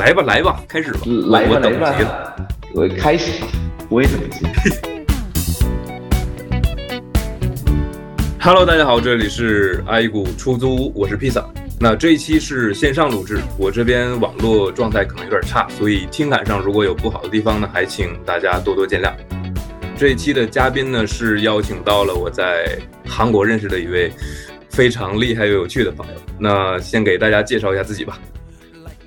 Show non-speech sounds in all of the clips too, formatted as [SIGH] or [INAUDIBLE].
来吧来吧，开始吧，来吧来我等急了。吧，我开始吧，我也等不及。[LAUGHS] Hello，大家好，这里是爱谷出租屋，我是披萨。那这一期是线上录制，我这边网络状态可能有点差，所以听感上如果有不好的地方呢，还请大家多多见谅。这一期的嘉宾呢是邀请到了我在韩国认识的一位非常厉害又有趣的朋友。那先给大家介绍一下自己吧。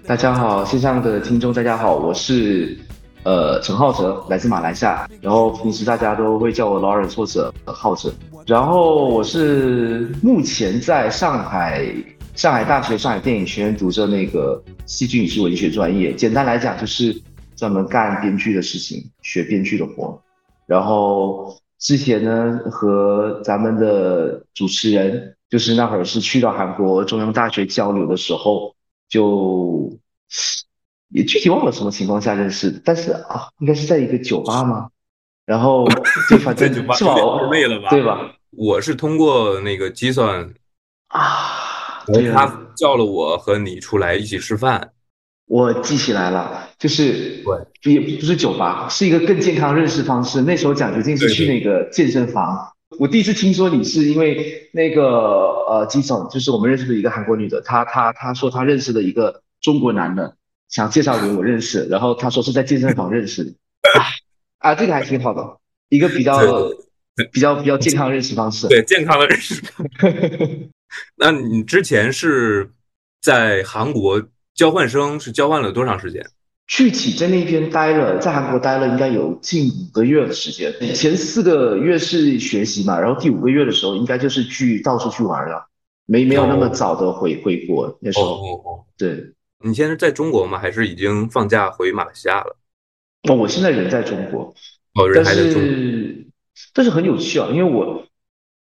大家好，线上的听众大家好，我是呃陈浩哲，来自马来西亚，然后平时大家都会叫我 Lawrence 或者浩哲，然后我是目前在上海上海大学上海电影学院读着那个戏剧影视文学专业，简单来讲就是专门干编剧的事情，学编剧的活。然后之前呢和咱们的主持人，就是那会儿是去到韩国中央大学交流的时候。就也具体忘了什么情况下认识的，但是啊，应该是在一个酒吧吗？然后 [LAUGHS] 就反正这酒吧是吧？太累了吧？对吧？我是通过那个计算，啊，对他啊，叫了我和你出来一起吃饭。我记起来了，就是对，也不是酒吧，是一个更健康认识方式。那时候蒋学进是去那个健身房。我第一次听说你是因为那个呃，基总，就是我们认识的一个韩国女的，她她她说她认识的一个中国男的，想介绍给我认识，然后她说是在健身房认识的，[LAUGHS] 啊，啊这个还挺好的，一个比较比较比较健康认识方式。对，健康的认识。[LAUGHS] 那你之前是在韩国交换生，是交换了多长时间？具体在那边待了，在韩国待了应该有近五个月的时间。前四个月是学习嘛，然后第五个月的时候应该就是去到处去玩了，没没有那么早的回回国那时哦候。哦哦，对，你现在在中国吗？还是已经放假回马来西亚了？哦，我现在人在中国，哦，人但还在中国。是但是很有趣啊，因为我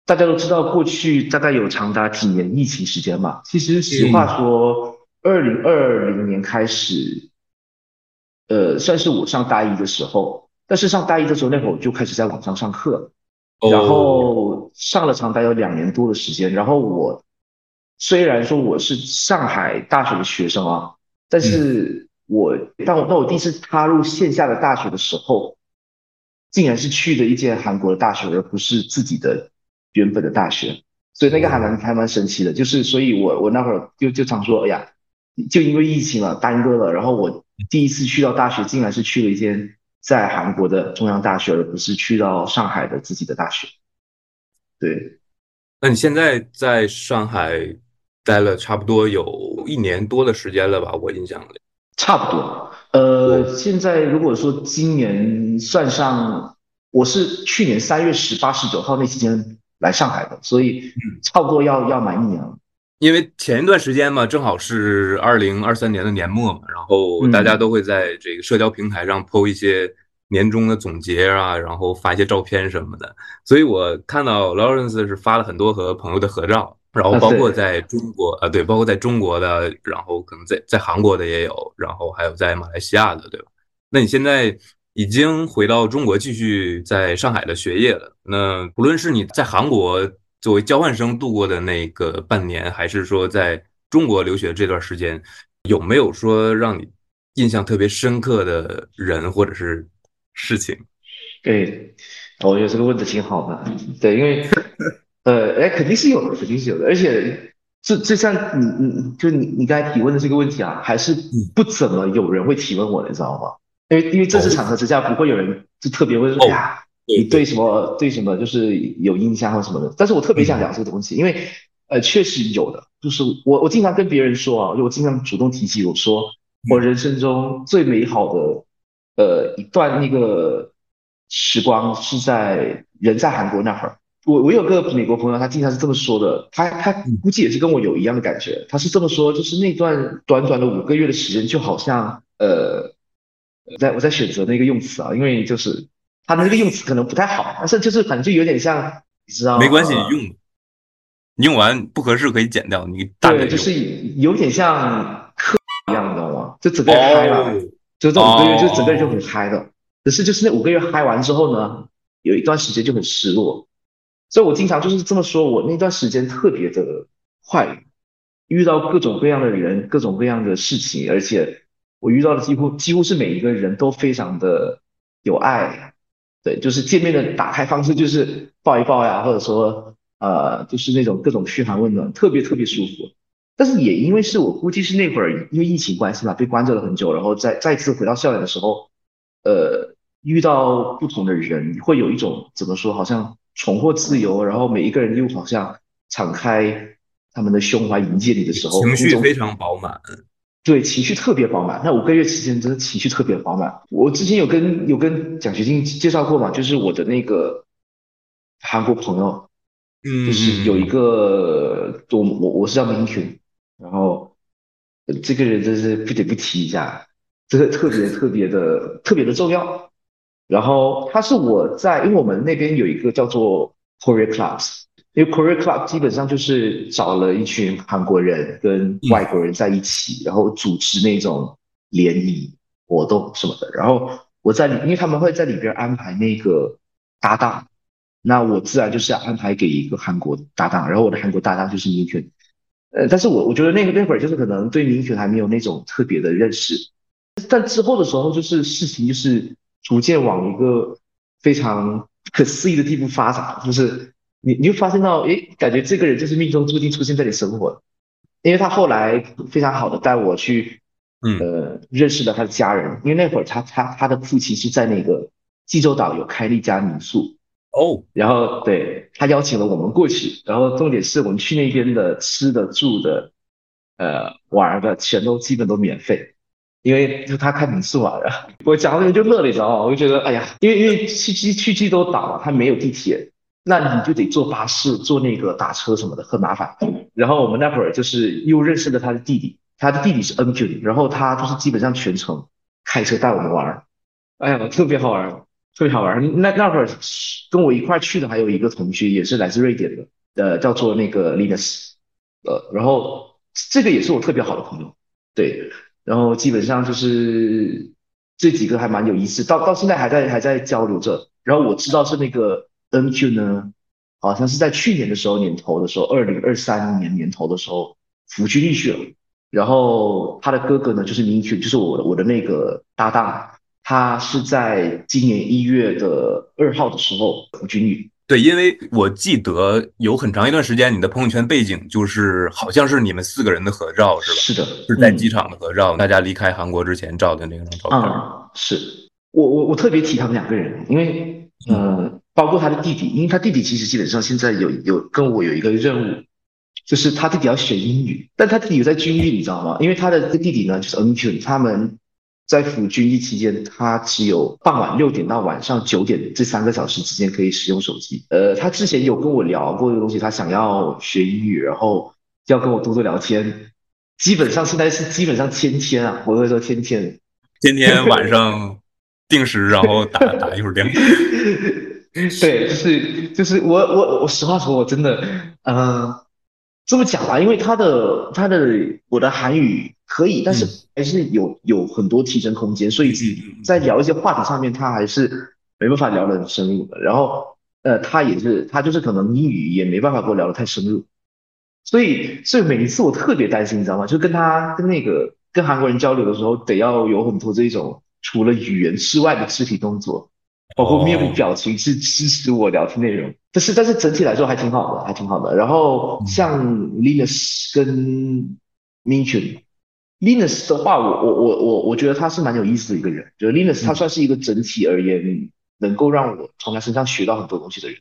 大家都知道，过去大概有长达几年疫情时间嘛。其实实话说，二零二零年开始，呃，算是我上大一的时候。但是上大一的时候，那会儿我就开始在网上上课。哦然后上了长达有两年多的时间。然后我虽然说我是上海大学的学生啊，但是我当我当我第一次踏入线下的大学的时候，竟然是去的一间韩国的大学，而不是自己的原本的大学，所以那个还蛮还蛮神奇的。就是所以我我那会儿就就常说，哎呀，就因为疫情了耽搁了，然后我第一次去到大学，竟然是去了一间。在韩国的中央大学，而不是去到上海的自己的大学。对，那你现在在上海待了差不多有一年多的时间了吧？我印象里。差不多。呃，现在如果说今年算上，我是去年三月十八、十九号那期间来上海的，所以差不多要要满一年了。因为前一段时间嘛，正好是二零二三年的年末嘛，然后大家都会在这个社交平台上 PO 一些年终的总结啊，然后发一些照片什么的。所以我看到 Lawrence 是发了很多和朋友的合照，然后包括在中国啊，对，包括在中国的，然后可能在在韩国的也有，然后还有在马来西亚的，对吧？那你现在已经回到中国继续在上海的学业了。那不论是你在韩国。作为交换生度过的那个半年，还是说在中国留学这段时间，有没有说让你印象特别深刻的人或者是事情？对，我觉得这个问的挺好的。对，因为呃，哎，肯定是有的，肯定是有的。而且这这像你你就你你刚才提问的这个问题啊，还是不怎么有人会提问我的，你知道吗？因为因为正式场合之下，不会有人就特别会说，哎呀。你对什么对什么就是有印象或什么的，但是我特别想聊这个东西，因为呃确实有的，就是我我经常跟别人说啊，就我经常主动提起，我说我人生中最美好的呃一段那个时光是在人在韩国那会儿，我我有个美国朋友，他经常是这么说的，他他估计也是跟我有一样的感觉，他是这么说，就是那段短短的五个月的时间，就好像呃，我在我在选择那个用词啊，因为就是。他的这个用词可能不太好，但是就是反正就有点像，你知道吗没关系，用用完不合适可以剪掉。你大概对，就是有点像课一样，你知道吗？就整个人嗨了，哦、就这五个月，就整个人就很嗨的。可是就是那五个月嗨完之后呢，有一段时间就很失落。所以我经常就是这么说，我那段时间特别的快，遇到各种各样的人，各种各样的事情，而且我遇到的几乎几乎是每一个人都非常的有爱，对，就是见面的打开方式就是抱一抱呀，或者说呃，就是那种各种嘘寒问暖，特别特别舒服。但是也因为是我估计是那会儿因为疫情关系嘛，被关着了很久，然后再再次回到校园的时候，呃，遇到不同的人，会有一种怎么说，好像重获自由，然后每一个人又好像敞开他们的胸怀迎接你的时候，情绪非常饱满。对，情绪特别饱满。那五个月期间，真的情绪特别饱满。我之前有跟有跟奖学金介绍过嘛，就是我的那个韩国朋友，嗯，就是有一个我我我是叫明群。然后，这个人真是不得不提一下，这个特别特别的特别的重要。然后他是我在，因为我们那边有一个叫做 Korea Clubs，因为 Korea Club 基本上就是找了一群韩国人跟外国人在一起，然后组织那种联谊活动什么的。然后我在里，因为他们会在里边安排那个搭档，那我自然就是要安排给一个韩国搭档，然后我的韩国搭档就是英俊。呃，但是我我觉得那个那会儿就是可能对明权还没有那种特别的认识，但之后的时候就是事情就是逐渐往一个非常不可思议的地步发展，就是你你就发现到，诶，感觉这个人就是命中注定出现在你生活，因为他后来非常好的带我去，嗯，呃，认识了他的家人，因为那会儿他他他的父亲是在那个济州岛有开了一家民宿。哦，然后对他邀请了我们过去，然后重点是我们去那边的吃的住的，呃玩的全都基本都免费，因为就他开民宿啊，我讲这个就乐了，你知道吗？我就觉得哎呀，因为因为去去去济州岛嘛他没有地铁，那你就得坐巴士、坐那个打车什么的，很麻烦。然后我们那会儿就是又认识了他的弟弟，他的弟弟是 N Q，然后他就是基本上全程开车带我们玩儿，哎呀，特别好玩。特别好玩。那那会儿跟我一块去的还有一个同学，也是来自瑞典的，呃，叫做那个 Linus，呃，然后这个也是我特别好的朋友，对。然后基本上就是这几个还蛮有意思，到到现在还在还在交流着。然后我知道是那个 NQ 呢，好像是在去年的时候年头的时候，二零二三年年头的时候服军役去了。然后他的哥哥呢，就是 Minq，就是我的我的那个搭档。他是在今年一月的二号的时候服军役。对，因为我记得有很长一段时间，你的朋友圈背景就是好像是你们四个人的合照，是吧？是的，是在机场的合照，大家离开韩国之前照的那张照片。啊，是我我我特别提他们两个人，因为呃，包括他的弟弟，因为他弟弟其实基本上现在有有跟我有一个任务，就是他弟弟要学英语，但他弟弟有在军役，你知道吗？因为他的这弟弟呢，就是 N Q，他们。在服军役期间，他只有傍晚六点到晚上九点这三个小时之间可以使用手机。呃，他之前有跟我聊过这个东西，他想要学英语，然后要跟我多多聊天。基本上现在是基本上天天啊，我会说天天，天天晚上定时，然后打打一会儿电话。[LAUGHS] [LAUGHS] 对，就是就是我我我实话说，我真的，嗯。这么讲吧，因为他的他的我的韩语可以，但是还是有有很多提升空间，所以在聊一些话题上面，他还是没办法聊得很深入的。然后，呃，他也是他就是可能英语也没办法跟我聊得太深入，所以所以每一次我特别担心，你知道吗？就跟他跟那个跟韩国人交流的时候，得要有很多这种除了语言之外的肢体动作。包括面部表情是支持我聊天内容，但是但是整体来说还挺好的，还挺好的。然后像 Linus 跟 m i n c h n Linus 的话，我我我我我觉得他是蛮有意思的一个人，就是 Linus 他算是一个整体而言能够让我从他身上学到很多东西的人。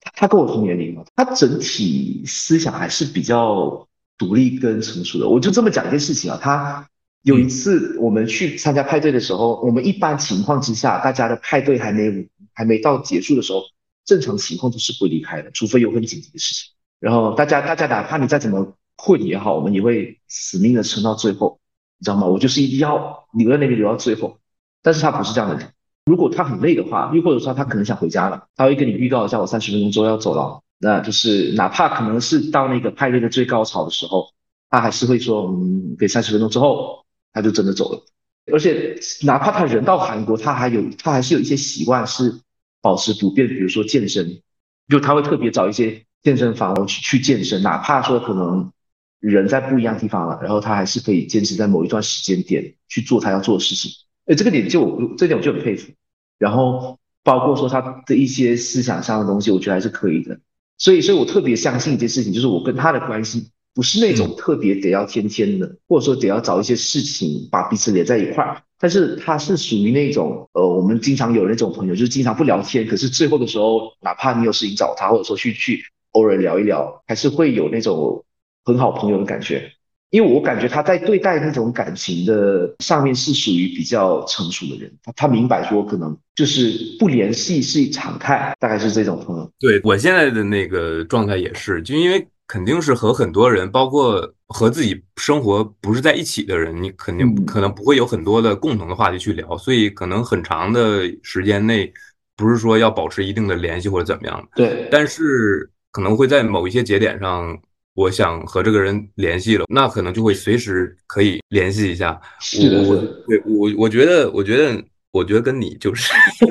他他跟我同年龄嘛，他整体思想还是比较独立跟成熟的。我就这么讲一件事情啊，他。有一次我们去参加派对的时候，我们一般情况之下，大家的派对还没还没到结束的时候，正常情况都是不会离开的，除非有很紧急的事情。然后大家大家哪怕你再怎么困也好，我们也会死命的撑到最后，你知道吗？我就是一定要留在那边留到最后。但是他不是这样的人，如果他很累的话，又或者说他可能想回家了，他会跟你预告一下，我三十分钟之后要走了。那就是哪怕可能是到那个派对的最高潮的时候，他还是会说，嗯，给三十分钟之后。他就真的走了，而且哪怕他人到韩国，他还有他还是有一些习惯是保持不变，比如说健身，就他会特别找一些健身房去去健身，哪怕说可能人在不一样地方了，然后他还是可以坚持在某一段时间点去做他要做的事情。哎，这个点就我这点我就很佩服。然后包括说他的一些思想上的东西，我觉得还是可以的。所以，所以我特别相信一件事情，就是我跟他的关系不是那种特别得要天天的，或者说得要找一些事情把彼此连在一块儿。但是他是属于那种，呃，我们经常有那种朋友，就是经常不聊天，可是最后的时候，哪怕你有事情找他，或者说去去偶尔聊一聊，还是会有那种很好朋友的感觉。因为我感觉他在对待那种感情的上面是属于比较成熟的人，他他明白说可能就是不联系是常态，大概是这种朋友。对我现在的那个状态也是，就因为肯定是和很多人，包括和自己生活不是在一起的人，你肯定可能不会有很多的共同的话题去聊，所以可能很长的时间内不是说要保持一定的联系或者怎么样的。对，但是可能会在某一些节点上。我想和这个人联系了，那可能就会随时可以联系一下。是的，我对我我觉得，我觉得，我觉得跟你就是，[LAUGHS]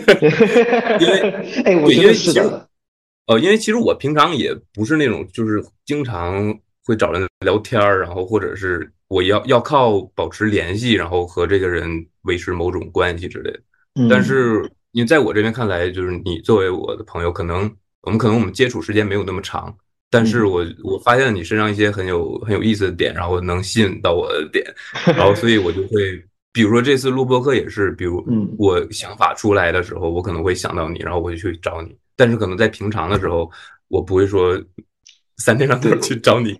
因为哎，我觉得是的。呃，因为其实我平常也不是那种就是经常会找人聊天儿，然后或者是我要要靠保持联系，然后和这个人维持某种关系之类的。但是，因为在我这边看来，就是你作为我的朋友，可能我们可能我们接触时间没有那么长。但是我我发现你身上一些很有很有意思的点，然后能吸引到我的点，然后所以我就会，比如说这次录播课也是，比如我想法出来的时候，我可能会想到你，然后我就去找你。但是可能在平常的时候，我不会说三天两头去找你，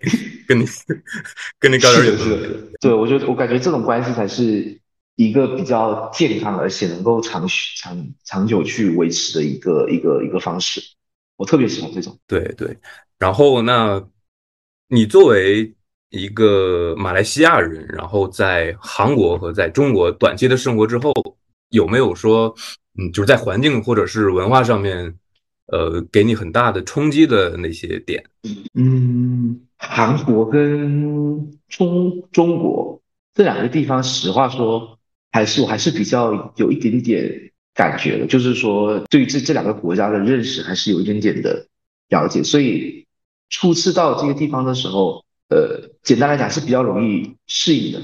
跟你 [LAUGHS] 跟你搞点有趣的。对，我觉得我感觉这种关系才是一个比较健康而且能够长续长长久去维持的一个一个一个方式。我特别喜欢这种。对对。然后，那你作为一个马来西亚人，然后在韩国和在中国短期的生活之后，有没有说，嗯，就是在环境或者是文化上面，呃，给你很大的冲击的那些点？嗯，韩国跟中中国这两个地方，实话说，还是我还是比较有一点点感觉的，就是说，对这这两个国家的认识，还是有一点点的了解，所以。初次到这个地方的时候，呃，简单来讲是比较容易适应的，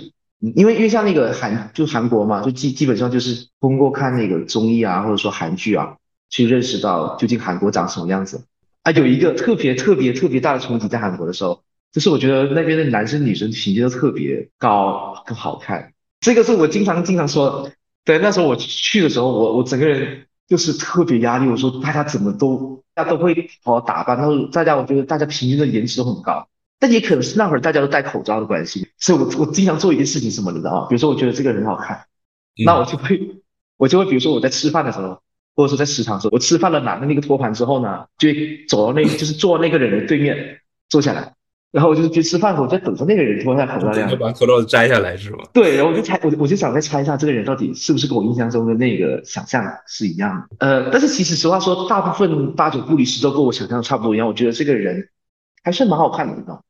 因为因为像那个韩就韩国嘛，就基基本上就是通过看那个综艺啊，或者说韩剧啊，去认识到究竟韩国长什么样子啊。有一个特别特别特别大的冲击在韩国的时候，就是我觉得那边的男生女生品质都特别高，更好看。这个是我经常经常说，对，那时候我去的时候，我我整个人就是特别压力。我说大家怎么都。大家都会好好打扮，然后大家我觉得大家平均的颜值都很高，但也可能是那会儿大家都戴口罩的关系，所以我我经常做一件事情什么的啊，比如说我觉得这个人好看，那我就会我就会比如说我在吃饭的时候，或者说在食堂的时候，我吃饭了拿了那个托盘之后呢，就走到那 [COUGHS] 就是坐那个人的对面坐下来。然后我就去吃饭，我在等着那个人脱下口罩，这样把口罩摘下来是吗？对，然后我就猜，我我就想再猜一下，这个人到底是不是跟我印象中的那个想象是一样的？呃，但是其实实话说，大部分八九不离十都跟我想象的差不多一样。我觉得这个人还是蛮好看的，你知道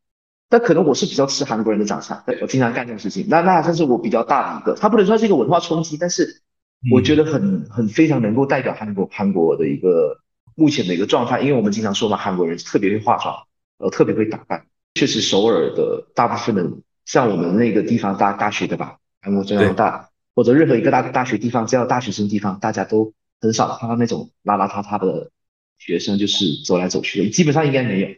但可能我是比较吃韩国人的长相，对我经常干这种事情。那那算是我比较大的一个，他不能算是一个文化冲击，但是我觉得很很非常能够代表韩国韩国的一个目前的一个状态。因为我们经常说嘛，韩国人特别会化妆，呃，特别会打扮。确实，首尔的大部分的像我们那个地方大大学的吧，韩国这样大，或者任何一个大大学地方，只要大学生地方，大家都很少看到那种邋邋遢遢的学生，就是走来走去的，基本上应该没有。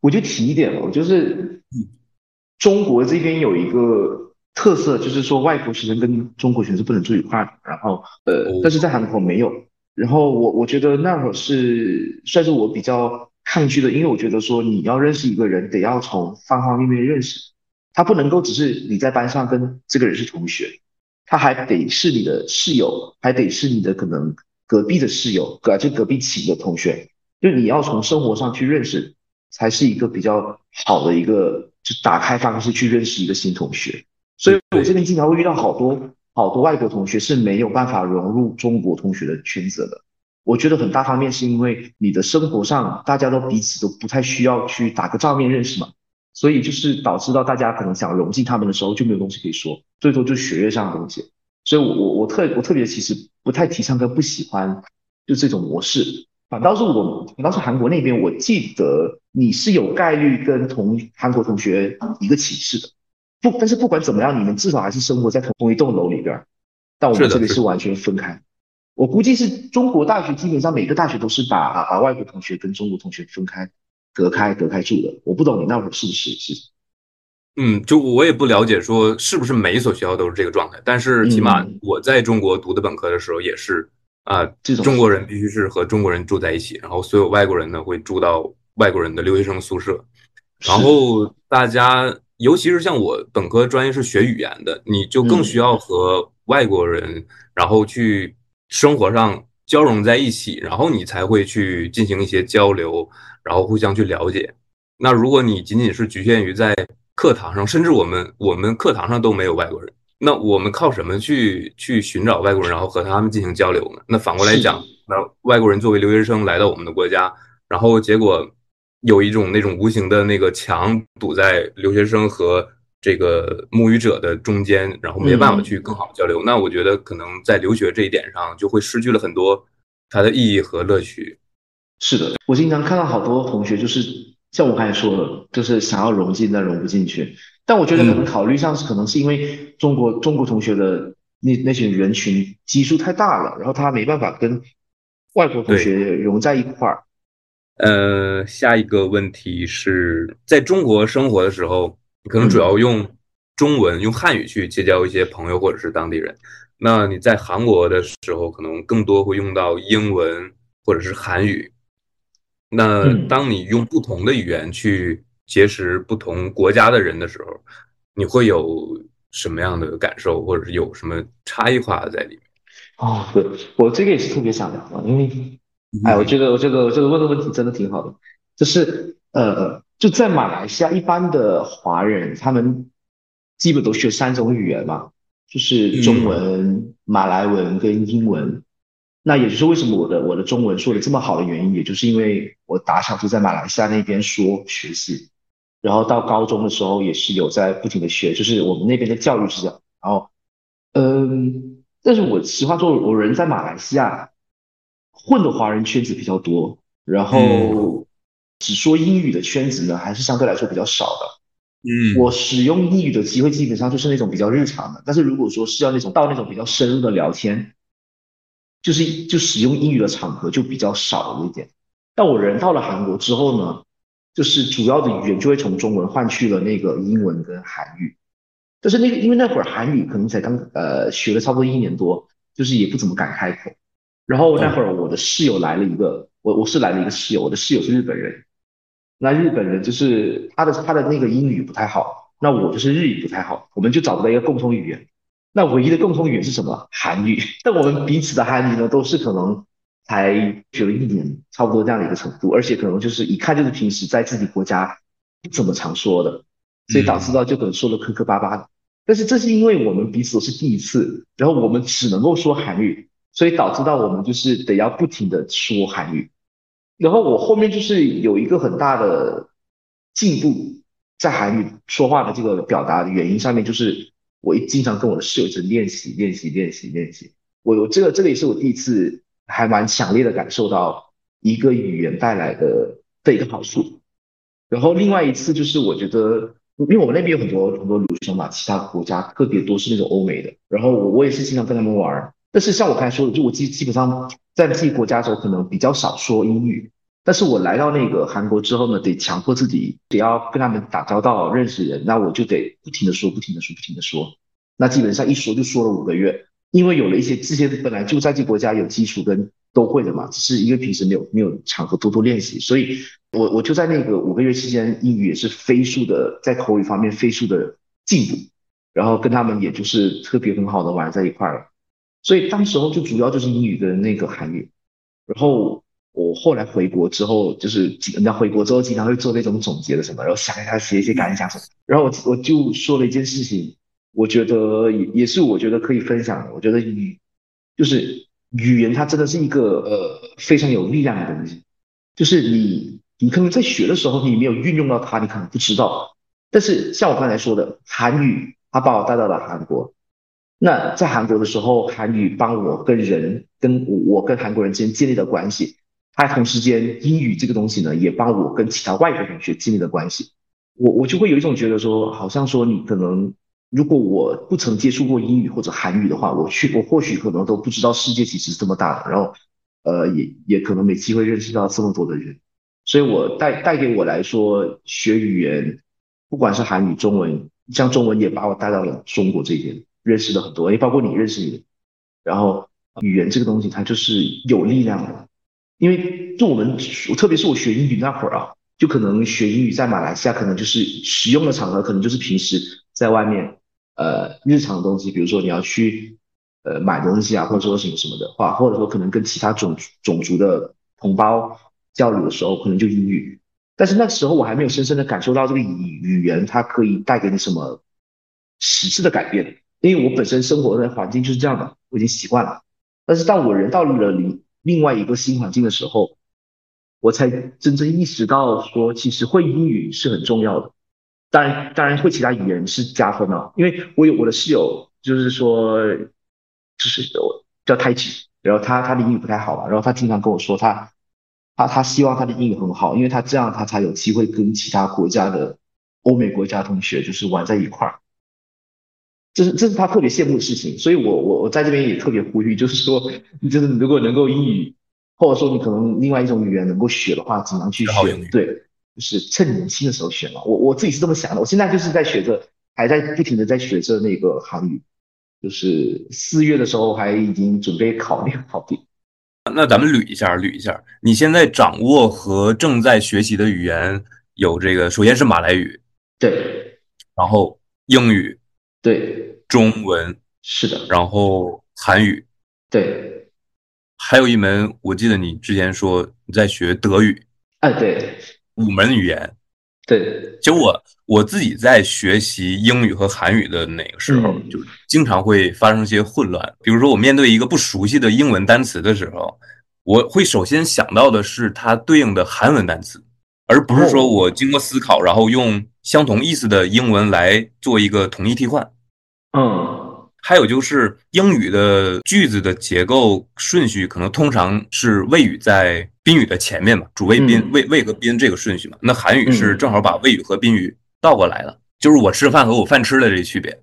我就提一点了，就是中国这边有一个特色，就是说外国学生跟中国学生不能住一块儿，然后呃，但是在韩国没有。然后我我觉得那会儿是算是我比较。抗拒的，因为我觉得说你要认识一个人，得要从方方面面认识，他不能够只是你在班上跟这个人是同学，他还得是你的室友，还得是你的可能隔壁的室友，隔就隔壁寝的同学，就你要从生活上去认识，才是一个比较好的一个就打开方式去认识一个新同学。所以我这边经常会遇到好多好多外国同学是没有办法融入中国同学的圈子的。我觉得很大方面是因为你的生活上大家都彼此都不太需要去打个照面认识嘛，所以就是导致到大家可能想融进他们的时候就没有东西可以说，最多就学业上的东西。所以，我我我特我特别其实不太提倡跟不喜欢就这种模式。反倒是我，反倒是韩国那边，我记得你是有概率跟同韩国同学一个寝室的，不，但是不管怎么样，你们至少还是生活在同同一栋楼里边。但我们这里是完全分开。我估计是中国大学基本上每个大学都是把把外国同学跟中国同学分开、隔开、隔开住的。我不懂你那会儿是不是是？嗯，就我也不了解说是不是每一所学校都是这个状态，但是起码我在中国读的本科的时候也是啊，中国人必须是和中国人住在一起，然后所有外国人呢会住到外国人的留学生宿舍，然后大家尤其是像我本科专业是学语言的，你就更需要和外国人然后去生活上交融在一起，然后你才会去进行一些交流，然后互相去了解。那如果你仅仅是局限于在课堂上，甚至我们我们课堂上都没有外国人，那我们靠什么去去寻找外国人，然后和他们进行交流呢？那反过来讲，那外国人作为留学生来到我们的国家，然后结果有一种那种无形的那个墙堵在留学生和这个母语者的中间，然后没办法去更好的交流。那我觉得可能在留学这一点上就会失去了很多它的意义和乐趣。是的，我经常看到好多同学就是。像我刚才说的，就是想要融进，但融不进去。但我觉得可能考虑上是，可能是因为中国中国同学的那那些人群基数太大了，然后他没办法跟外国同学融在一块儿。呃，下一个问题是在中国生活的时候，你可能主要用中文、用汉语去结交一些朋友或者是当地人。那你在韩国的时候，可能更多会用到英文或者是韩语。那当你用不同的语言去结识不同国家的人的时候，你会有什么样的感受，或者是有什么差异化在里面？哦，对我这个也是特别想聊的，因为，哎，我觉得我这个我这个问的问题真的挺好的，就是呃，就在马来西亚，一般的华人他们基本都学三种语言嘛，就是中文、马来文跟英文。那也就是为什么我的我的中文说的这么好的原因，也就是因为我打小就在马来西亚那边说学习，然后到高中的时候也是有在不停的学，就是我们那边的教育是这样。然后，嗯，但是我实话说，我人在马来西亚混的华人圈子比较多，然后只说英语的圈子呢，还是相对来说比较少的。嗯，我使用英语的机会基本上就是那种比较日常的，但是如果说是要那种到那种比较深入的聊天。就是就使用英语的场合就比较少了一点，但我人到了韩国之后呢，就是主要的语言就会从中文换去了那个英文跟韩语，但是那个因为那会儿韩语可能才刚呃学了差不多一年多，就是也不怎么敢开口。然后那会儿我的室友来了一个，我我是来了一个室友，我的室友是日本人，那日本人就是他的他的那个英语不太好，那我就是日语不太好，我们就找不到一个共同语言。那唯一的共同语言是什么？韩语。[LAUGHS] 但我们彼此的韩语呢，都是可能才学了一年，差不多这样的一个程度，而且可能就是一看就是平时在自己国家不怎么常说的，所以导致到就可能说的磕磕巴巴的。但是这是因为我们彼此都是第一次，然后我们只能够说韩语，所以导致到我们就是得要不停的说韩语。然后我后面就是有一个很大的进步，在韩语说话的这个表达的原因上面就是。我一经常跟我的室友在练习练习练习练习，我我这个这个也是我第一次还蛮强烈的感受到一个语言带来的的一个好处。然后另外一次就是我觉得，因为我们那边有很多很多留学生嘛，其他国家特别多是那种欧美的，然后我我也是经常跟他们玩。但是像我刚才说的，就我基基本上在自己国家的时候，可能比较少说英语。但是我来到那个韩国之后呢，得强迫自己得要跟他们打交道、认识人，那我就得不停的说、不停的说、不停的说。那基本上一说就说了五个月，因为有了一些这些本来就在这国家有基础跟都会的嘛，只是因为平时没有没有场合多多练习，所以我我就在那个五个月期间，英语也是飞速的在口语方面飞速的进步，然后跟他们也就是特别很好的玩在一块了。所以当时候就主要就是英语跟那个韩语，然后。我后来回国之后，就是人家回国之后经常会做那种总结的什么，然后想一下写一些感想什么。然后我我就说了一件事情，我觉得也也是我觉得可以分享的。我觉得语就是语言，它真的是一个呃非常有力量的东西。就是你你可能在学的时候，你没有运用到它，你可能不知道。但是像我刚才说的，韩语它把我带到了韩国。那在韩国的时候，韩语帮我跟人跟我跟韩国人之间建立的关系。还同时间英语这个东西呢，也帮我跟其他外国同学建立了关系。我我就会有一种觉得说，好像说你可能如果我不曾接触过英语或者韩语的话，我去我或许可能都不知道世界其实这么大，然后呃也也可能没机会认识到这么多的人。所以我带带给我来说，学语言，不管是韩语、中文，像中文也把我带到了中国这边，认识了很多，也包括你认识你。然后语言这个东西，它就是有力量的，因为就我们，特别是我学英语那会儿啊，就可能学英语在马来西亚，可能就是使用的场合，可能就是平时在外面，呃，日常的东西，比如说你要去呃买东西啊，或者说什么什么的话，或者说可能跟其他种种族的同胞。交流的时候可能就英语，但是那时候我还没有深深的感受到这个语语言它可以带给你什么实质的改变，因为我本身生活的环境就是这样的，我已经习惯了。但是当我人到了另另外一个新环境的时候，我才真正意识到说，其实会英语是很重要的。当然，当然会其他语言是加分的，因为我有我的室友，就是说，就是我叫泰吉，然后他他的英语不太好嘛，然后他经常跟我说他。他他希望他的英语很好，因为他这样他才有机会跟其他国家的欧美国家同学就是玩在一块儿，这是这是他特别羡慕的事情。所以我我我在这边也特别呼吁，就是说，就是如果能够英语，或者说你可能另外一种语言能够学的话，尽量去学。对，就是趁年轻的时候学嘛。我我自己是这么想的。我现在就是在学着，还在不停的在学着那个韩语，就是四月的时候还已经准备考那个考第。那咱们捋一下，捋一下。你现在掌握和正在学习的语言有这个，首先是马来语，对，然后英语，对，中文。是的，然后韩语，对，还有一门，我记得你之前说你在学德语，哎，对，五门语言。对，其实我我自己在学习英语和韩语的那个时候，就经常会发生一些混乱。比如说，我面对一个不熟悉的英文单词的时候，我会首先想到的是它对应的韩文单词，而不是说我经过思考，然后用相同意思的英文来做一个同义替换。嗯。还有就是英语的句子的结构顺序，可能通常是谓语在宾语的前面嘛，主谓宾谓谓和宾这个顺序嘛。那韩语是正好把谓语和宾语倒过来了，就是我吃饭和我饭吃的这区别。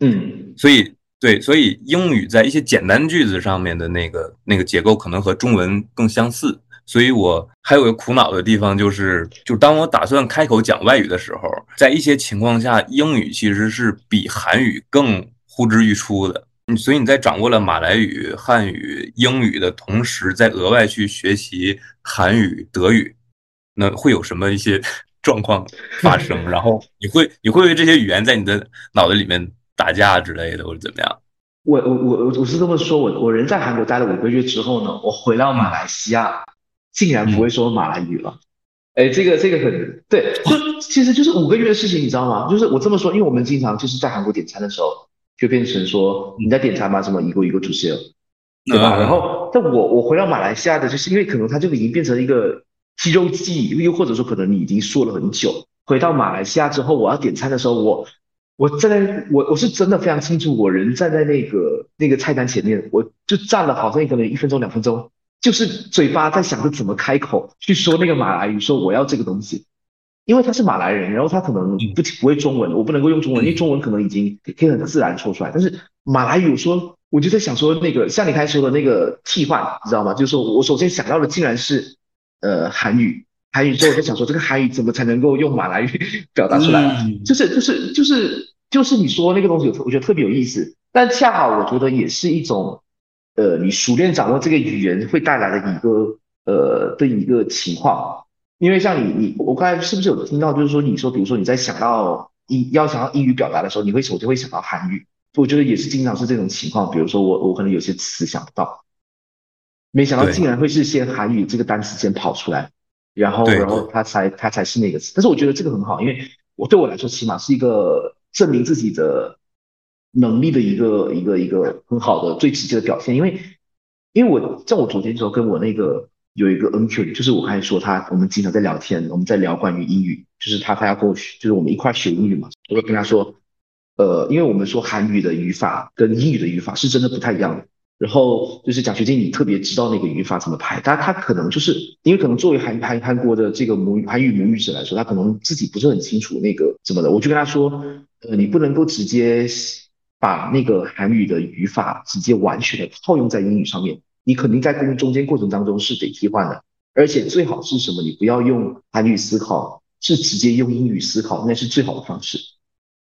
嗯，所以对，所以英语在一些简单句子上面的那个那个结构可能和中文更相似。所以我还有个苦恼的地方就是，就当我打算开口讲外语的时候，在一些情况下，英语其实是比韩语更。呼之欲出的，所以你在掌握了马来语、汉语、英语的同时，再额外去学习韩语、德语，那会有什么一些 [LAUGHS] 状况发生？[LAUGHS] 然后你会你会为这些语言在你的脑袋里面打架之类的，或者怎么样？我我我我是这么说，我我人在韩国待了五个月之后呢，我回到马来西亚，竟然不会说马来语了。哎，这个这个很对，就其实就是五个月的事情，你知道吗？就是我这么说，因为我们经常就是在韩国点餐的时候。就变成说你在点餐吗？什么一个一个主食，对吧？然后，但我我回到马来西亚的，就是因为可能它这个已经变成一个肌肉记忆，又或者说可能你已经说了很久。回到马来西亚之后，我要点餐的时候，我我站在我我是真的非常清楚，我人站在那个那个菜单前面，我就站了好像可能一分钟两分钟，就是嘴巴在想着怎么开口去说那个马来语，说我要这个东西。因为他是马来人，然后他可能不不会中文，我不能够用中文，因为中文可能已经可以很自然说出来。但是马来语，说我就在想说，那个像你刚才说的那个替换，你知道吗？就是说我首先想到的竟然是呃韩语，韩语之后我在想说，这个韩语怎么才能够用马来语表达出来？就是就是就是就是你说那个东西，我觉得特别有意思。但恰好我觉得也是一种呃，你熟练掌握这个语言会带来的一个呃的一个情况。因为像你你我刚才是不是有听到，就是说你说，比如说你在想到英要想到英语表达的时候，你会首先会想到韩语，我觉得也是经常是这种情况。比如说我我可能有些词想不到，没想到竟然会是先韩语这个单词先跑出来，然后然后它才它才是那个词。但是我觉得这个很好，因为我对我来说起码是一个证明自己的能力的一个一个一个很好的最直接的表现。因为因为我在我昨天的时候跟我那个。有一个 NQ，就是我刚才说他，我们经常在聊天，我们在聊关于英语，就是他他要跟我学，就是我们一块学英语嘛。我就跟他说，呃，因为我们说韩语的语法跟英语的语法是真的不太一样的。然后就是奖学金，你特别知道那个语法怎么排，但他可能就是因为可能作为韩韩韩国的这个母语韩语母语者来说，他可能自己不是很清楚那个怎么的，我就跟他说，呃，你不能够直接把那个韩语的语法直接完全的套用在英语上面，你肯定在中中间过程当中是得替换的，而且最好是什么，你不要用韩语思考，是直接用英语思考，那是最好的方式。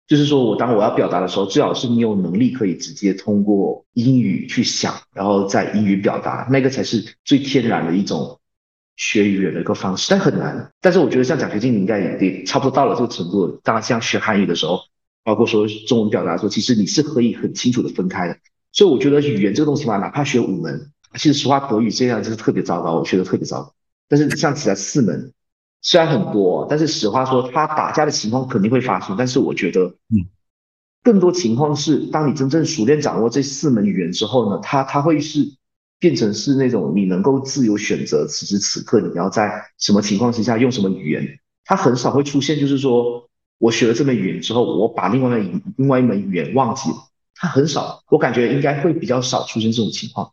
就是说我当我要表达的时候，最好是你有能力可以直接通过英语去想，然后在英语表达，那个才是最天然的一种学语言的一个方式。但很难。但是我觉得像奖学金，你应该也差不多到了这个程度。当然，像学韩语的时候，包括说中文表达说，其实你是可以很清楚的分开的。所以我觉得语言这个东西嘛，哪怕学五门，其实实话德语这样就是特别糟糕，我学的特别糟糕。但是像其他四门。虽然很多，但是实话说，他打架的情况肯定会发生。但是我觉得，嗯，更多情况是，当你真正熟练掌握这四门语言之后呢，它它会是变成是那种你能够自由选择此时此刻你要在什么情况之下用什么语言。它很少会出现，就是说我学了这门语言之后，我把另外一另外一门语言忘记了。它很少，我感觉应该会比较少出现这种情况。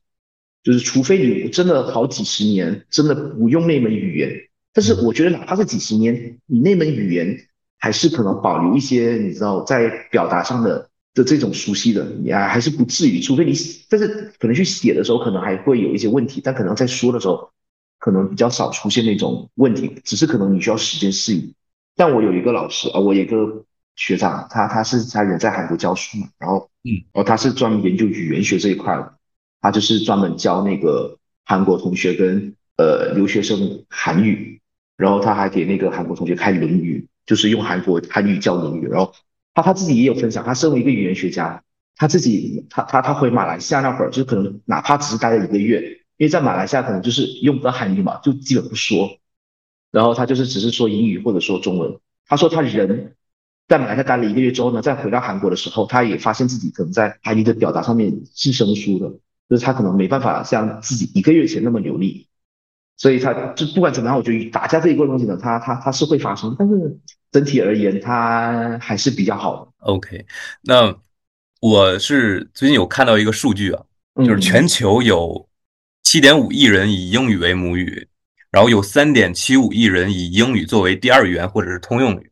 就是除非你真的好几十年真的不用那门语言。但是我觉得，哪怕是几十年，你那门语言还是可能保留一些，你知道，在表达上的的这种熟悉的，你还还是不至于。除非你，但是可能去写的时候，可能还会有一些问题，但可能在说的时候，可能比较少出现那种问题，只是可能你需要时间适应。但我有一个老师啊，我有一个学长，他他是他人在韩国教书嘛，然后嗯，然后他是专门研究语言学这一块的，他就是专门教那个韩国同学跟呃留学生韩语。然后他还给那个韩国同学开《论语》，就是用韩国韩语教《论语》。然后他他自己也有分享，他身为一个语言学家，他自己他他他回马来西亚那会儿，就可能哪怕只是待了一个月，因为在马来西亚可能就是用不到韩语嘛，就基本不说。然后他就是只是说英语或者说中文。他说他人在马来西亚待了一个月之后呢，再回到韩国的时候，他也发现自己可能在韩语的表达上面是生疏的，就是他可能没办法像自己一个月前那么流利。所以他就不管怎么样，我觉得打架这一个东西呢，他他他是会发生，但是整体而言，他还是比较好的。OK，那我是最近有看到一个数据啊，就是全球有七点五亿人以英语为母语，然后有三点七五亿人以英语作为第二语言或者是通用语，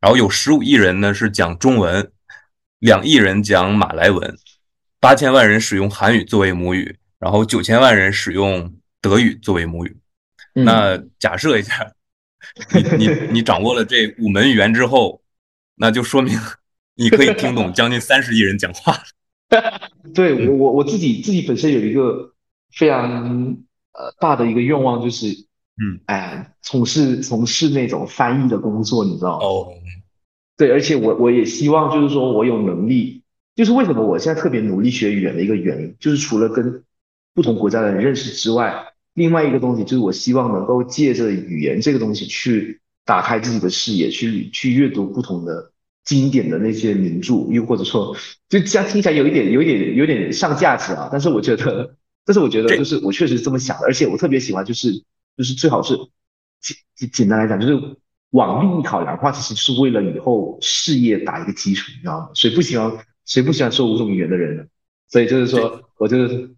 然后有十五亿人呢是讲中文，两亿人讲马来文，八千万人使用韩语作为母语，然后九千万人使用。德语作为母语，那假设一下，你你你掌握了这五门语言之后，那就说明 [LAUGHS] 你可以听懂将近三十亿人讲话。[LAUGHS] 对我我我自己自己本身有一个非常呃大的一个愿望，就是嗯哎从事从事那种翻译的工作，你知道吗？哦，对，而且我我也希望就是说我有能力，就是为什么我现在特别努力学语言的一个原因，就是除了跟不同国家的人认识之外。另外一个东西就是，我希望能够借着语言这个东西去打开自己的视野，去去阅读不同的经典的那些名著，又或者说，就这样听起来有一点、有一点、有点上价值啊。但是我觉得，但是我觉得，就是我确实是这么想的，而且我特别喜欢，就是就是最好是简简简单来讲，就是往利益考量的话，其实就是为了以后事业打一个基础，你知道吗？谁不喜欢谁不喜欢说五种语言的人呢？所以就是说，我就是。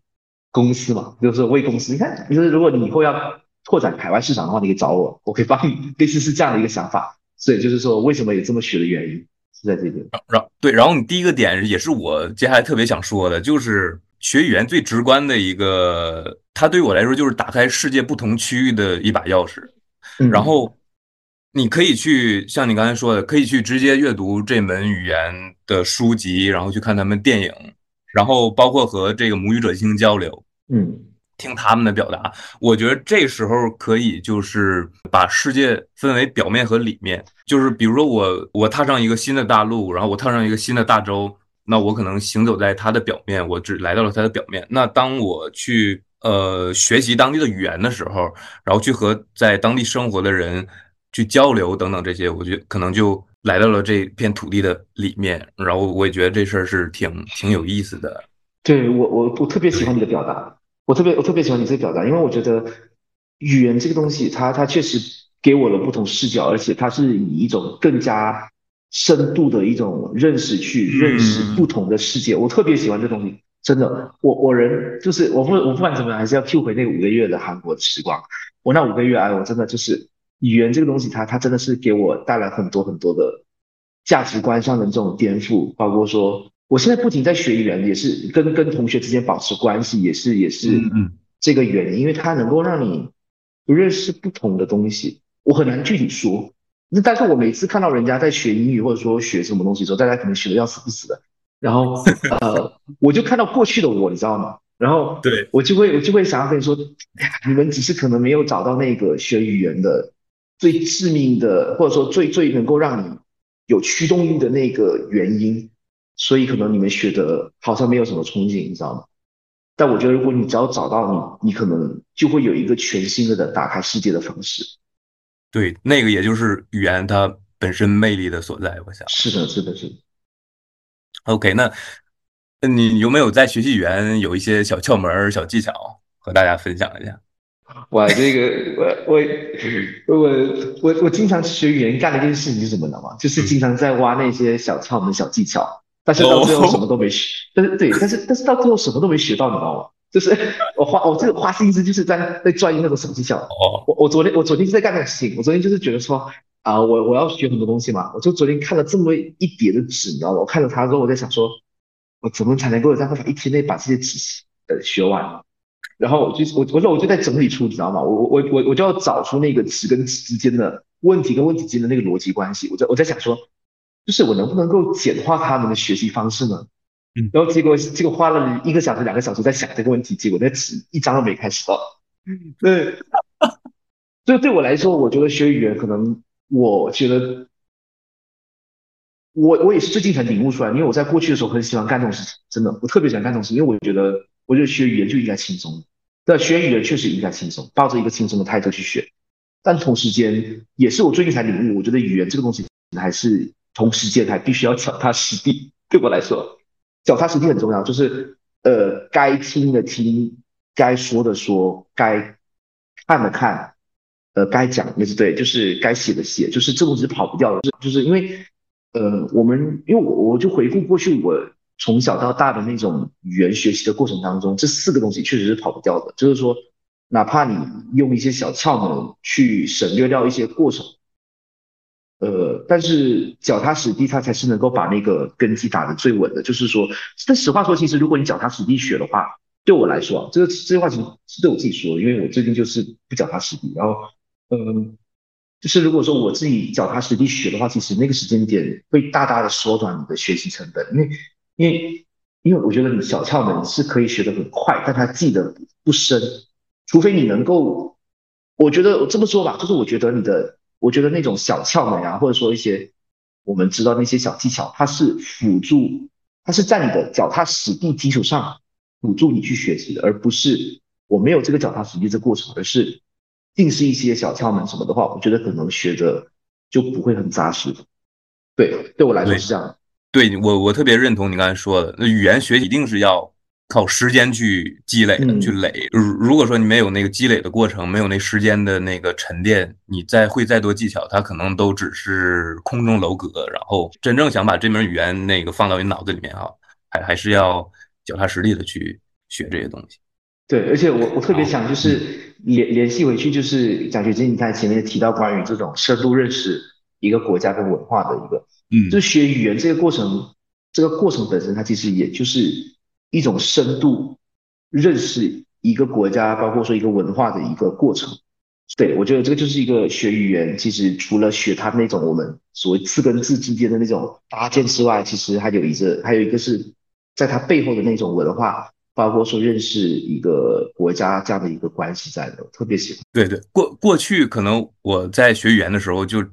公司嘛，就是为公司。你看，就是如果你以后要拓展海外市场的话，你可以找我，我可以帮你。类似是这样的一个想法。所以就是说，为什么有这么学的原因是在这边。然对，然后你第一个点也是我接下来特别想说的，就是学语言最直观的一个，它对我来说就是打开世界不同区域的一把钥匙。然后你可以去像你刚才说的，可以去直接阅读这门语言的书籍，然后去看他们电影，然后包括和这个母语者进行交流。嗯，听他们的表达，我觉得这时候可以就是把世界分为表面和里面，就是比如说我我踏上一个新的大陆，然后我踏上一个新的大洲，那我可能行走在它的表面，我只来到了它的表面。那当我去呃学习当地的语言的时候，然后去和在当地生活的人去交流等等这些，我觉得可能就来到了这片土地的里面。然后我也觉得这事儿是挺挺有意思的。对我，我我特别喜欢你的表达，我特别我特别喜欢你这个表达，因为我觉得语言这个东西，它它确实给我了不同视角，而且它是以一种更加深度的一种认识去认识不同的世界。我特别喜欢这东西，真的，我我人就是我不我不管怎么样，还是要 Q 回那五个月的韩国的时光。我那五个月哎，我真的就是语言这个东西，它它真的是给我带来很多很多的价值观上的这种颠覆，包括说我现在不仅在学语言，也是跟跟同学之间保持关系，也是也是嗯这个原因，因为它能够让你认识不同的东西。我很难具体说，那但是我每次看到人家在学英语或者说学什么东西的时候，大家可能学的要死不死的，然后 [LAUGHS] 呃，我就看到过去的我，你知道吗？然后对我就会我就会想要跟你说，哎呀，你们只是可能没有找到那个学语言的最致命的，或者说最最能够让你有驱动力的那个原因，所以可能你们学的好像没有什么憧憬，你知道吗？但我觉得如果你只要找到你，你可能就会有一个全新的打开世界的方式。对，那个也就是语言它本身魅力的所在，我想。是的，是的，是的。OK，那那你有没有在学习语言有一些小窍门、小技巧和大家分享一下？哇，这个我我我我我经常学语言干的一件事情是什么呢嘛？就是经常在挖那些小窍门、小技巧，但是到最后什么都没学。但是对，但是但是到最后什么都没学到，你知道吗？就是我花我这个花心思就是在在钻研那种小技巧。哦，我我昨天我昨天就在干那个事情，我昨天就是觉得说啊、我我要学很多东西嘛，我就昨天看了这么一叠的纸，你知道吗？我看着它之后，我在想说，我怎么才能够在办法一天内把这些纸呃学完？然后我就我我说我就在整理出，你知道吗？我我我我就要找出那个纸跟纸之间的问题跟问题之间的那个逻辑关系。我在我在想说，就是我能不能够简化他们的学习方式呢？嗯。然后结果结果花了一个小时两个小时在想这个问题，结果那纸一张都没开始到。对，所以对我来说，我觉得学语言可能，我觉得我我也是最近才领悟出来，因为我在过去的时候很喜欢干这种事情，真的，我特别喜欢干这种事情，因为我觉得，我觉得学语言就应该轻松，对，学语言确实应该轻松，抱着一个轻松的态度去学，但同时间也是我最近才领悟，我觉得语言这个东西还是同时间还必须要脚踏实地，对我来说，脚踏实地很重要，就是呃，该听的听，该说的说，该看的看。呃，该讲的是对，就是该写的写，就是这东西是跑不掉的，就是因为，呃，我们因为我我就回顾过去我从小到大的那种语言学习的过程当中，这四个东西确实是跑不掉的，就是说，哪怕你用一些小窍门去省略掉一些过程，呃，但是脚踏实地，它才是能够把那个根基打得最稳的。就是说，但实话说，其实如果你脚踏实地学的话，对我来说啊，这个这句话其实是对我自己说的，因为我最近就是不脚踏实地，然后。嗯，就是如果说我自己脚踏实地学的话，其实那个时间点会大大的缩短你的学习成本，因为因为因为我觉得你小窍门是可以学得很快，但它记得不深，除非你能够，我觉得我这么说吧，就是我觉得你的，我觉得那种小窍门啊，或者说一些我们知道那些小技巧，它是辅助，它是在你的脚踏实地基础上辅助你去学习的，而不是我没有这个脚踏实地这过程，而是。定是一些小窍门什么的话，我觉得可能学的就不会很扎实。对，对我来说是这样。对我，我特别认同你刚才说的，那语言学一定是要靠时间去积累去累。如如果说你没有那个积累的过程，没有那时间的那个沉淀，你再会再多技巧，它可能都只是空中楼阁。然后真正想把这门语言那个放到你脑子里面啊，还还是要脚踏实地的去学这些东西。对，而且我我特别想就是联联系回去，就是奖学金，你看前面提到关于这种深度认识一个国家跟文化的一个，嗯就是学语言这个过程，这个过程本身它其实也就是一种深度认识一个国家，包括说一个文化的一个过程。对，我觉得这个就是一个学语言，其实除了学它那种我们所谓字跟字之间的那种搭建之外，其实还有一个还有一个是在它背后的那种文化。包括说认识一个国家这样的一个关系在的，我特别喜欢。对对，过过去可能我在学语言的时候就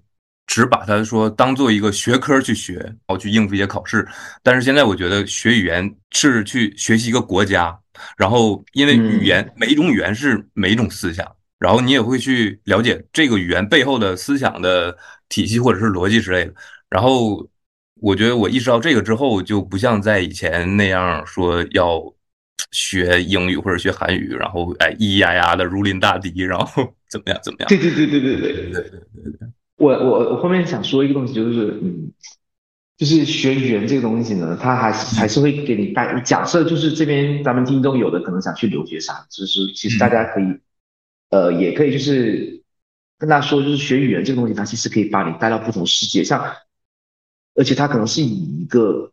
只把它说当做一个学科去学，然后去应付一些考试。但是现在我觉得学语言是去学习一个国家，然后因为语言、每一种语言是每一种思想，然后你也会去了解这个语言背后的思想的体系或者是逻辑之类的。然后我觉得我意识到这个之后，就不像在以前那样说要。学英语或者学韩语，然后哎咿咿呀呀的如临大敌，然后怎么样怎么样？对对对对对对对对对对。我我我后面想说一个东西，就是嗯，就是学语言这个东西呢，它还是还是会给你带。假设就是这边咱们听众有的可能想去留学啥，就是其实大家可以，呃，也可以就是跟他说，就是学语言这个东西，它其实可以把你带到不同世界。像，而且它可能是以一个，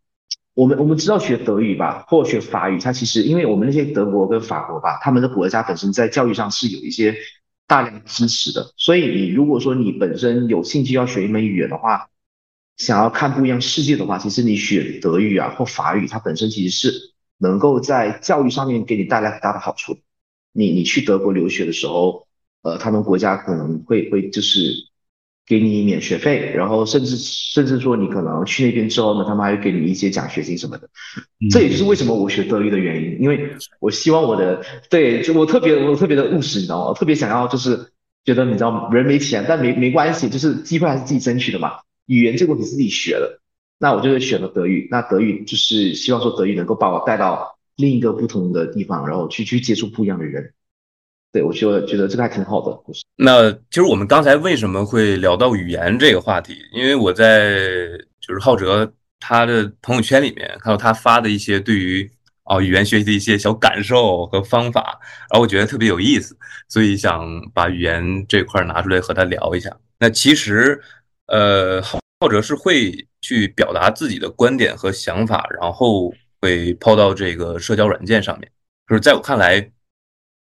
我们我们知道学德语吧，或学法语，它其实因为我们那些德国跟法国吧，他们的国家本身在教育上是有一些大量支持的，所以你如果说你本身有兴趣要学一门语言的话。想要看不一样世界的话，其实你选德语啊或法语，它本身其实是能够在教育上面给你带来很大的好处。你你去德国留学的时候，呃，他们国家可能会会就是给你免学费，然后甚至甚至说你可能去那边之后呢，他们还会给你一些奖学金什么的。这也就是为什么我学德语的原因，因为我希望我的对，就我特别我特别的务实，你知道吗？我特别想要就是觉得你知道人没钱，但没没关系，就是机会还是自己争取的嘛。语言这个你自己学的，那我就会选了德语。那德语就是希望说德语能够把我带到另一个不同的地方，然后去去接触不一样的人。对我就觉得这个还挺好的。那其实我们刚才为什么会聊到语言这个话题？因为我在就是浩哲他的朋友圈里面看到他发的一些对于哦语言学习的一些小感受和方法，然后我觉得特别有意思，所以想把语言这块拿出来和他聊一下。那其实。呃，浩哲是会去表达自己的观点和想法，然后会抛到这个社交软件上面。就是在我看来，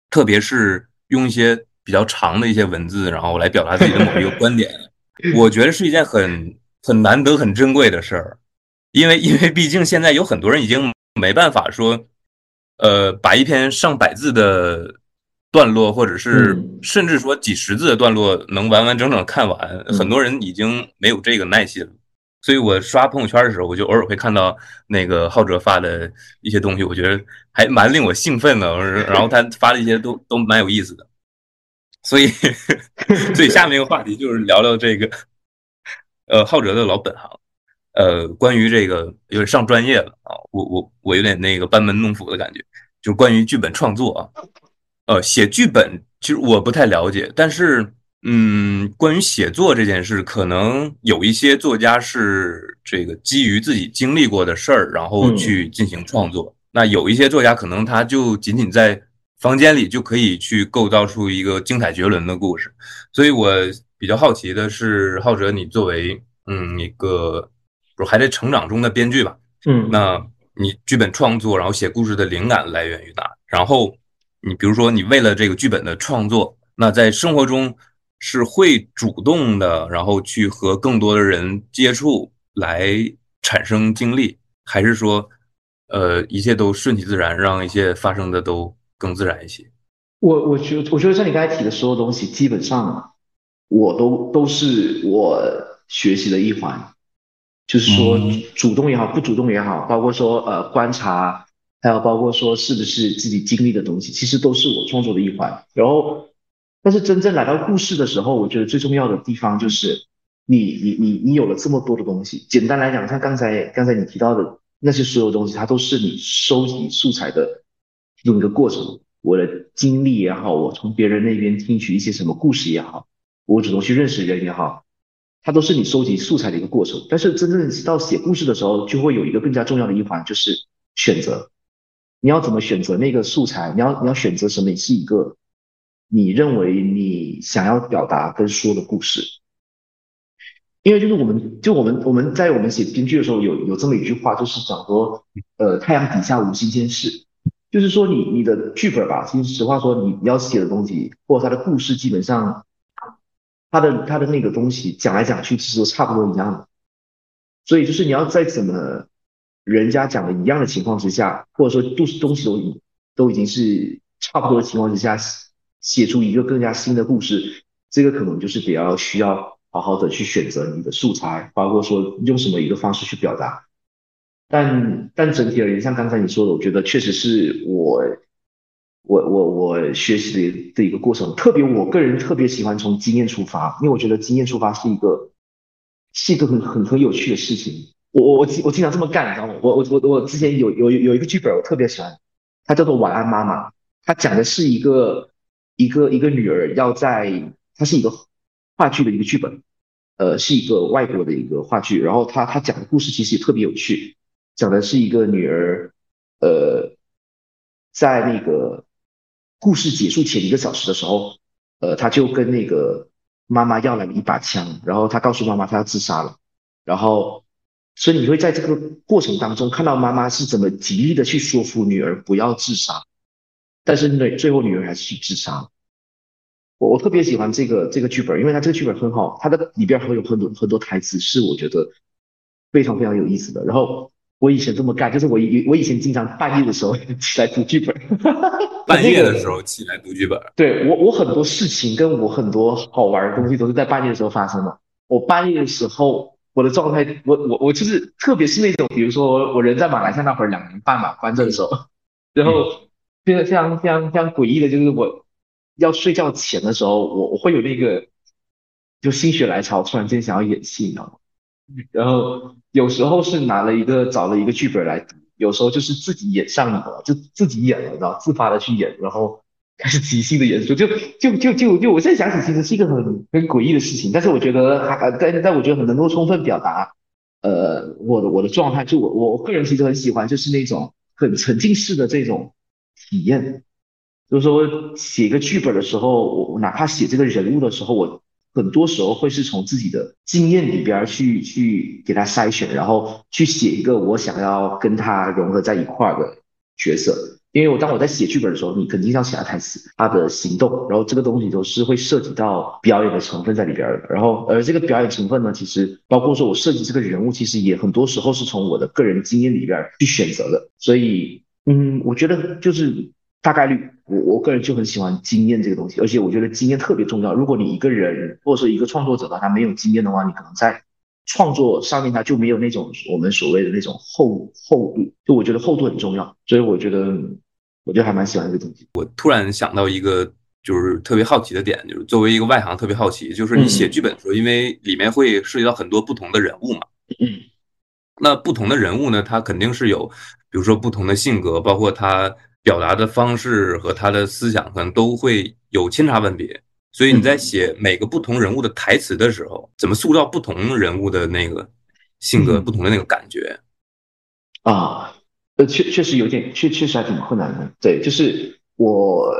特别是用一些比较长的一些文字，然后来表达自己的某一个观点，[LAUGHS] 我觉得是一件很很难得、很珍贵的事儿。因为，因为毕竟现在有很多人已经没办法说，呃，把一篇上百字的。段落，或者是甚至说几十字的段落，能完完整整看完，很多人已经没有这个耐心了。所以我刷朋友圈的时候，我就偶尔会看到那个浩哲发的一些东西，我觉得还蛮令我兴奋的。然后他 [LAUGHS] 发的一些都都蛮有意思的。所以，[LAUGHS] 所以下面一个话题就是聊聊这个，呃，浩哲的老本行，呃，关于这个有点上专业了啊，我我我有点那个班门弄斧的感觉，就是关于剧本创作啊。呃，写剧本其实我不太了解，但是，嗯，关于写作这件事，可能有一些作家是这个基于自己经历过的事儿，然后去进行创作。那有一些作家可能他就仅仅在房间里就可以去构造出一个精彩绝伦的故事。所以我比较好奇的是，浩哲，你作为嗯一个不还在成长中的编剧吧？嗯，那你剧本创作，然后写故事的灵感来源于哪？然后。你比如说，你为了这个剧本的创作，那在生活中是会主动的，然后去和更多的人接触来产生经历，还是说，呃，一切都顺其自然，让一切发生的都更自然一些？我我觉我觉得像你刚才提的所有东西，基本上我都都是我学习的一环，就是说主动也好，不主动也好，包括说呃观察。还有包括说是不是自己经历的东西，其实都是我创作的一环。然后，但是真正来到故事的时候，我觉得最重要的地方就是你你你你有了这么多的东西。简单来讲，像刚才刚才你提到的那些所有东西，它都是你收集素材的用一个过程。我的经历也好，我从别人那边听取一些什么故事也好，我主动去认识人也好，它都是你收集素材的一个过程。但是真正到写故事的时候，就会有一个更加重要的一环，就是选择。你要怎么选择那个素材？你要你要选择什么是一个你认为你想要表达跟说的故事？因为就是我们就我们我们在我们写编剧的时候有有这么一句话，就是讲说，呃，太阳底下无新鲜事，就是说你你的剧本吧，其实实话说，你你要写的东西或者他的故事，基本上他的他的那个东西讲来讲去其实都差不多一样的，所以就是你要再怎么。人家讲的一样的情况之下，或者说都是东西都已都已经是差不多的情况之下，写出一个更加新的故事，这个可能就是比较需要好好的去选择你的素材，包括说用什么一个方式去表达。但但整体而言，像刚才你说的，我觉得确实是我我我我学习的的一个过程。特别我个人特别喜欢从经验出发，因为我觉得经验出发是一个是一个很很很有趣的事情。我我我我经常这么干，你知道吗？我我我我之前有有有一个剧本，我特别喜欢，它叫做《晚安妈妈》。它讲的是一个一个一个女儿要在，它是一个话剧的一个剧本。呃，是一个外国的一个话剧，然后他他讲的故事其实也特别有趣，讲的是一个女儿，呃，在那个故事结束前一个小时的时候，呃，他就跟那个妈妈要了一把枪，然后他告诉妈妈他要自杀了，然后所以你会在这个过程当中看到妈妈是怎么极力的去说服女儿不要自杀，但是女最后女儿还是去自杀了。我我特别喜欢这个这个剧本，因为它这个剧本很好，它的里边还有很多很多台词是我觉得非常非常有意思的。然后我以前这么干，就是我以我以前经常半夜的时候 [LAUGHS] 起来读剧本，[LAUGHS] 半夜的时候起来读剧本。对我我很多事情跟我很多好玩的东西都是在半夜的时候发生的。我半夜的时候我的状态，我我我就是特别是那种，比如说我人在马来西亚那会儿两年半嘛，关着的时候，[LAUGHS] 然后非常非常非常非常诡异的就是我。要睡觉前的时候，我我会有那个就心血来潮，突然间想要演戏，你知道吗？然后有时候是拿了一个找了一个剧本来读，有时候就是自己演上瘾了，就自己演了，你知道，自发的去演，然后开始即兴的演出，就就就就就我现在想起，其实是一个很很诡异的事情，但是我觉得还但但我觉得很能够充分表达呃我的我的状态，就我我个人其实很喜欢就是那种很沉浸式的这种体验。就是说，写一个剧本的时候，我哪怕写这个人物的时候，我很多时候会是从自己的经验里边去去给他筛选，然后去写一个我想要跟他融合在一块儿的角色。因为我当我在写剧本的时候，你肯定要写他台词、他的行动，然后这个东西都是会涉及到表演的成分在里边的。然后，而这个表演成分呢，其实包括说我设计这个人物，其实也很多时候是从我的个人经验里边去选择的。所以，嗯，我觉得就是。大概率，我我个人就很喜欢经验这个东西，而且我觉得经验特别重要。如果你一个人或者说一个创作者吧，他没有经验的话，你可能在创作上面他就没有那种我们所谓的那种厚厚度。就我觉得厚度很重要，所以我觉得我就还蛮喜欢这个东西。我突然想到一个就是特别好奇的点，就是作为一个外行特别好奇，就是你写剧本的时候，因为里面会涉及到很多不同的人物嘛，嗯，那不同的人物呢，他肯定是有，比如说不同的性格，包括他。表达的方式和他的思想可能都会有千差万别，所以你在写每个不同人物的台词的时候，怎么塑造不同人物的那个性格、不同的那个感觉啊？呃，确确实有点，确确实还挺困难的。对，就是我，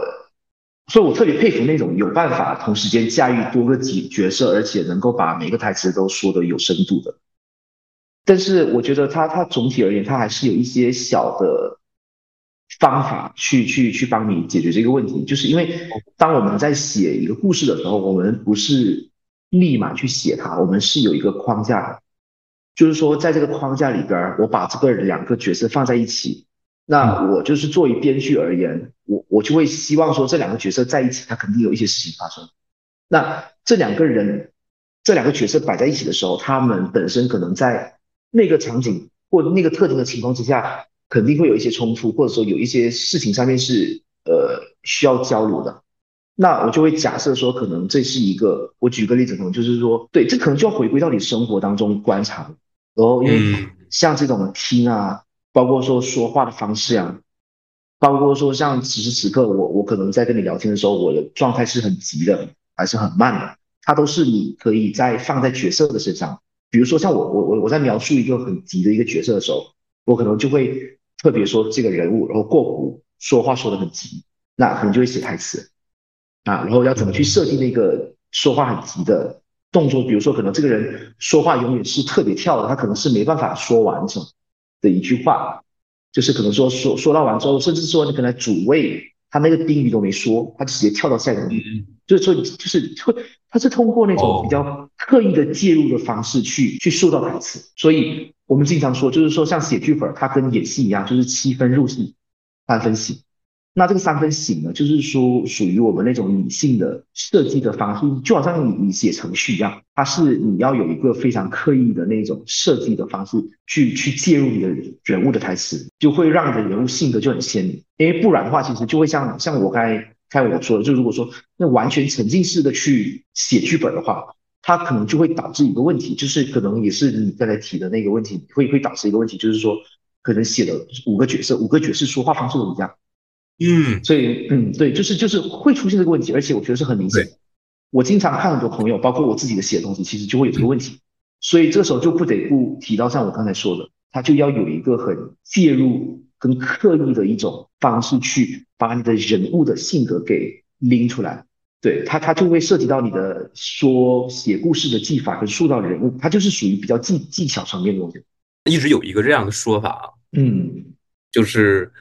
所以我特别佩服那种有办法同时间驾驭多个角角色，而且能够把每个台词都说的有深度的。但是我觉得它它总体而言，它还是有一些小的。方法去去去帮你解决这个问题，就是因为当我们在写一个故事的时候，我们不是立马去写它，我们是有一个框架，就是说在这个框架里边，我把这个两个角色放在一起，那我就是作为编剧而言，我我就会希望说这两个角色在一起，他肯定有一些事情发生。那这两个人，这两个角色摆在一起的时候，他们本身可能在那个场景或那个特定的情况之下。肯定会有一些冲突，或者说有一些事情上面是呃需要交流的，那我就会假设说，可能这是一个，我举个例子，可能就是说，对，这可能就要回归到你生活当中观察，然后因为像这种听啊，包括说说话的方式啊，包括说像此时此刻我我可能在跟你聊天的时候，我的状态是很急的还是很慢的，它都是你可以在放在角色的身上，比如说像我我我我在描述一个很急的一个角色的时候。我可能就会特别说这个人物，然后过湖说话说的很急，那可能就会写台词啊，然后要怎么去设计那个说话很急的动作？比如说，可能这个人说话永远是特别跳的，他可能是没办法说完整的一句话，就是可能说说说到完之后，甚至说你可能主谓他那个宾语都没说，他直接跳到下一个语，就是说就是会，他是通过那种比较刻意的介入的方式去去塑造台词，所以。我们经常说，就是说像写剧本，它跟演戏一样，就是七分入戏，三分醒。那这个三分醒呢，就是说属于我们那种理性的设计的方式，就好像你你写程序一样，它是你要有一个非常刻意的那种设计的方式去去介入你的人物的台词，就会让你的人物性格就很鲜明。因为不然的话，其实就会像像我刚才开我说的，就如果说那完全沉浸式的去写剧本的话。它可能就会导致一个问题，就是可能也是你刚才提的那个问题，会会导致一个问题，就是说可能写的五个角色，五个角色说话方式都一样，嗯，所以嗯，对，就是就是会出现这个问题，而且我觉得是很明显。我经常看很多朋友，包括我自己的写的东西，其实就会有这个问题，所以这时候就不得不提到像我刚才说的，他就要有一个很介入跟刻意的一种方式去把你的人物的性格给拎出来。对他，他就会涉及到你的说写故事的技法跟塑造人物，他就是属于比较技技巧层面的东西。一直有一个这样的说法，嗯，就是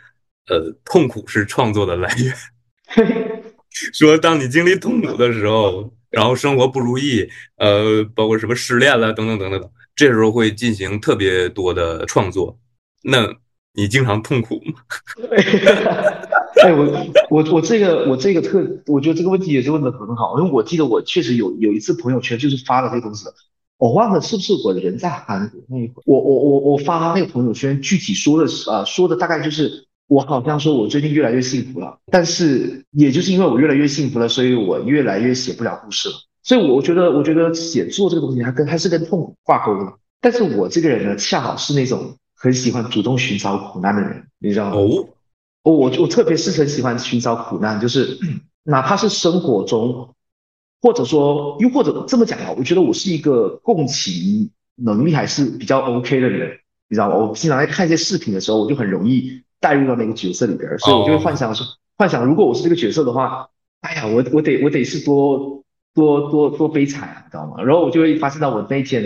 呃，痛苦是创作的来源。[LAUGHS] 说当你经历痛苦的时候，然后生活不如意，呃，包括什么失恋了等等等等等，这时候会进行特别多的创作。那你经常痛苦吗？[LAUGHS] 哎，我我我这个我这个特，我觉得这个问题也是问的很好，因为我记得我确实有有一次朋友圈就是发了这个东西的，我忘了是不是我人在韩国那一会，我我我我发那个朋友圈，具体说的是啊，说的大概就是我好像说我最近越来越幸福了，但是也就是因为我越来越幸福了，所以我越来越写不了故事了，所以我觉得我觉得写作这个东西它跟它是跟痛苦挂钩的，但是我这个人呢，恰好是那种很喜欢主动寻找苦难的人，你知道吗？哦。我我我特别是很喜欢寻找苦难，就是哪怕是生活中，或者说又或者这么讲啊，我觉得我是一个共情能力还是比较 OK 的人，你知道吗？我经常在看一些视频的时候，我就很容易带入到那个角色里边，所以我就会幻想说，幻想如果我是这个角色的话，哎呀，我我得我得是多多多多悲惨，你知道吗？然后我就会发现到我那一天，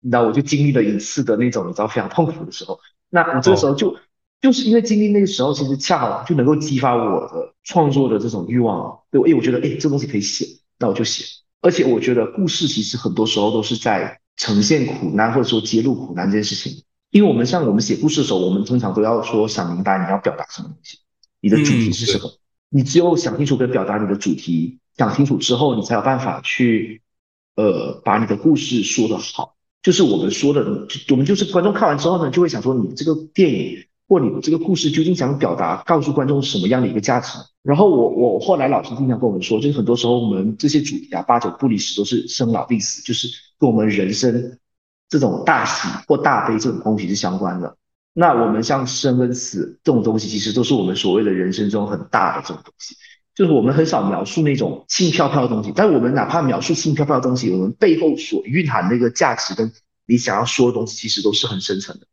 你知道，我就经历了一次的那种你知道非常痛苦的时候，那你这个时候就。就是因为经历那个时候，其实恰好就能够激发我的创作的这种欲望。对，哎，我觉得，哎，这东西可以写，那我就写。而且我觉得故事其实很多时候都是在呈现苦难，或者说揭露苦难这件事情。因为我们像我们写故事的时候，我们通常都要说想明白你要表达什么东西，你的主题是什么。你只有想清楚跟表达你的主题，讲清楚之后，你才有办法去，呃，把你的故事说得好。就是我们说的，我们就是观众看完之后呢，就会想说，你这个电影。或你这个故事究竟想表达、告诉观众什么样的一个价值？然后我我后来老师经常跟我们说，就是很多时候我们这些主题啊，八九不离十，都是生老病死，就是跟我们人生这种大喜或大悲这种东西是相关的。那我们像生跟死这种东西，其实都是我们所谓的人生中很大的这种东西，就是我们很少描述那种轻飘飘的东西。但是我们哪怕描述轻飘飘的东西，我们背后所蕴含那个价值跟你想要说的东西，其实都是很深沉的。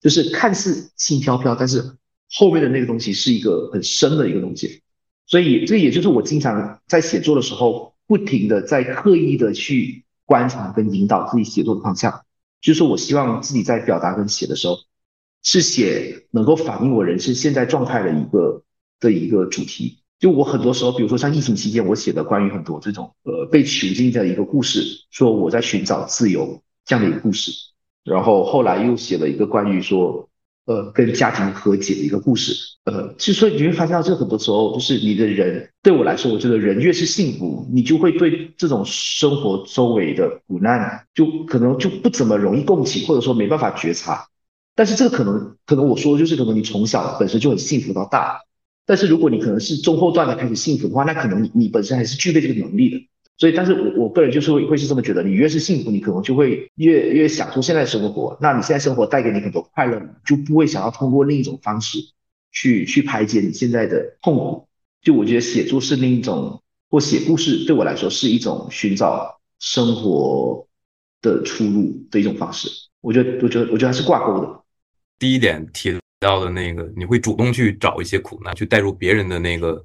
就是看似轻飘飘，但是后面的那个东西是一个很深的一个东西，所以这也就是我经常在写作的时候，不停的在刻意的去观察跟引导自己写作的方向。就是我希望自己在表达跟写的时候，是写能够反映我人生现在状态的一个的一个主题。就我很多时候，比如说像疫情期间，我写的关于很多这种呃被囚禁的一个故事，说我在寻找自由这样的一个故事。然后后来又写了一个关于说，呃，跟家庭和解的一个故事，呃，其实你会发现到，这很多时候就是你的人，对我来说，我觉得人越是幸福，你就会对这种生活周围的苦难，就可能就不怎么容易共情，或者说没办法觉察。但是这个可能，可能我说的就是，可能你从小本身就很幸福到大，但是如果你可能是中后段的开始幸福的话，那可能你你本身还是具备这个能力的。所以，但是我我个人就是会会是这么觉得，你越是幸福，你可能就会越越享受现在生活。那你现在生活带给你很多快乐，就不会想要通过另一种方式去去排解你现在的痛苦。就我觉得写作是另一种，或写故事对我来说是一种寻找生活的出路的一种方式。我觉得，我觉得，我觉得还是挂钩的。第一点提到的那个，你会主动去找一些苦难，去带入别人的那个。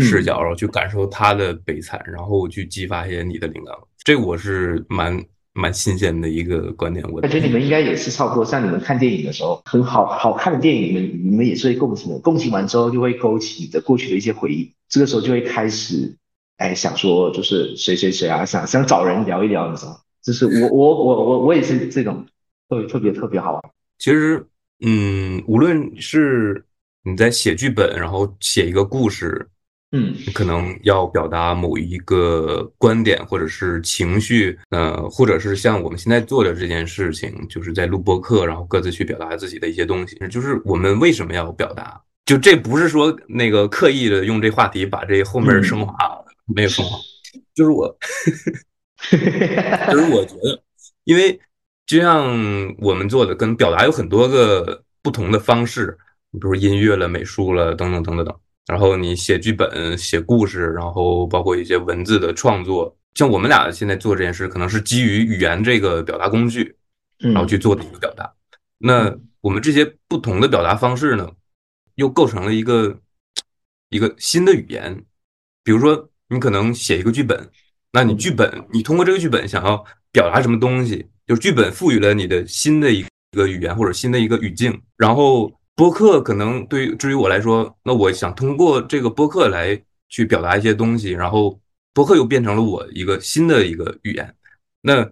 视角，然后去感受他的悲惨，然后去激发一些你的灵感。这个我是蛮蛮新鲜的一个观点。我感觉你们应该也是差不多，像你们看电影的时候，很好好看的电影，你们你们也是会共情的。共情完之后，就会勾起你的过去的一些回忆。这个时候就会开始，哎，想说就是谁谁谁啊，想想找人聊一聊，你知道就是我我我我我也是这种，特特别特别好玩。其实，嗯，无论是你在写剧本，然后写一个故事。嗯，可能要表达某一个观点或者是情绪，呃，或者是像我们现在做的这件事情，就是在录播课，然后各自去表达自己的一些东西。就是我们为什么要表达？就这不是说那个刻意的用这话题把这后面升华，没有升华。就是我，[LAUGHS] 就是我觉得，因为就像我们做的，跟表达有很多个不同的方式，比如音乐了、美术了等等等等等。然后你写剧本、写故事，然后包括一些文字的创作，像我们俩现在做这件事，可能是基于语言这个表达工具，然后去做的一个表达。那我们这些不同的表达方式呢，又构成了一个一个新的语言。比如说，你可能写一个剧本，那你剧本，你通过这个剧本想要表达什么东西，就是剧本赋予了你的新的一个语言或者新的一个语境。然后播客可能对于至于我来说，那我想通过这个播客来去表达一些东西，然后播客又变成了我一个新的一个语言。那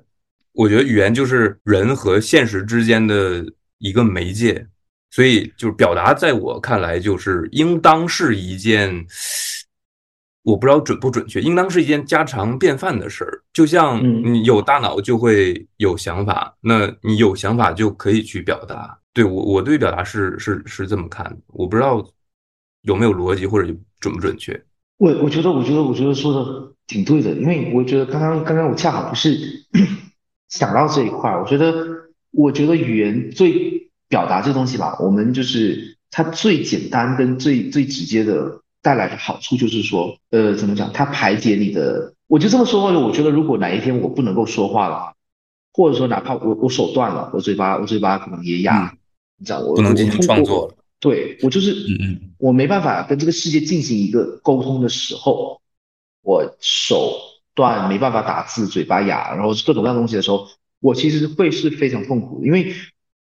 我觉得语言就是人和现实之间的一个媒介，所以就是表达，在我看来就是应当是一件。我不知道准不准确，应当是一件家常便饭的事儿。就像你有大脑就会有想法，那你有想法就可以去表达。对我，我对表达是是是这么看的。我不知道有没有逻辑或者准不准确。我我觉得，我觉得，我觉得说的挺对的，因为我觉得刚刚刚刚我恰好不是 [COUGHS] 想到这一块儿。我觉得，我觉得语言最表达这东西吧，我们就是它最简单跟最最直接的。带来的好处就是说，呃，怎么讲？它排解你的，我就这么说话。我觉得，如果哪一天我不能够说话了，或者说哪怕我我手断了，我嘴巴我嘴巴可能也哑，你知道，我不能进行创作了。对我就是，嗯嗯，我没办法跟这个世界进行一个沟通的时候，我手断没办法打字，嘴巴哑，然后各种各样东西的时候，我其实会是非常痛苦，因为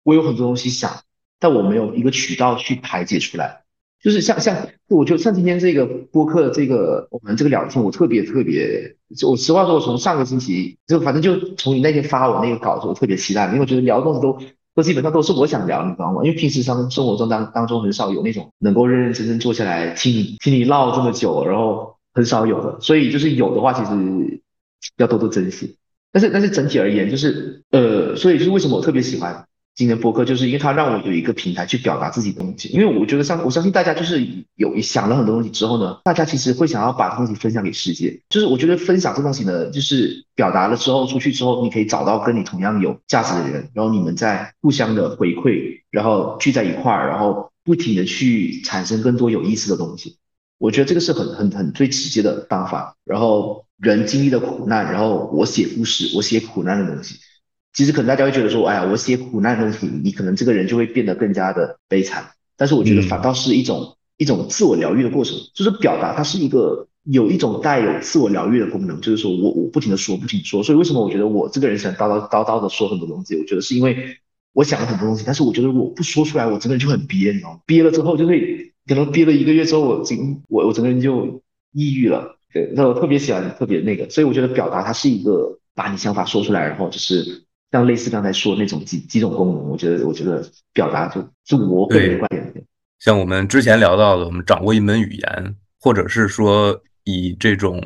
我有很多东西想，但我没有一个渠道去排解出来。就是像像，我就像今天这个播客，这个我们这个聊天，我特别特别，我实话说，我从上个星期就反正就从你那天发我那个稿子，我特别期待，因为我觉得聊的东西都都基本上都是我想聊，你知道吗？因为平时生生活中当当中很少有那种能够认认真真坐下来听你听你唠这么久，然后很少有的，所以就是有的话，其实要多多珍惜。但是但是整体而言，就是呃，所以就是为什么我特别喜欢。今天播客就是因为它让我有一个平台去表达自己的东西，因为我觉得相我相信大家就是有想了很多东西之后呢，大家其实会想要把东西分享给世界。就是我觉得分享这东西呢，就是表达了之后出去之后，你可以找到跟你同样有价值的人，然后你们在互相的回馈，然后聚在一块儿，然后不停的去产生更多有意思的东西。我觉得这个是很很很最直接的方法。然后人经历了苦难，然后我写故事，我写苦难的东西。其实可能大家会觉得说，哎呀，我写苦难的东西，你可能这个人就会变得更加的悲惨。但是我觉得反倒是一种一种自我疗愈的过程，就是表达它是一个有一种带有自我疗愈的功能，就是说我我不停的说，不停说。所以为什么我觉得我这个人喜欢叨叨叨叨的说很多东西？我觉得是因为我想了很多东西，但是我觉得我不说出来，我整个人就很憋，你知道吗？憋了之后就会可能憋了一个月之后，我整我我整个人就抑郁了。对，那我特别喜欢特别那个，所以我觉得表达它是一个把你想法说出来，然后就是。像类似刚才说那种几几种功能，我觉得我觉得表达就就我个人观点。像我们之前聊到的，我们掌握一门语言，或者是说以这种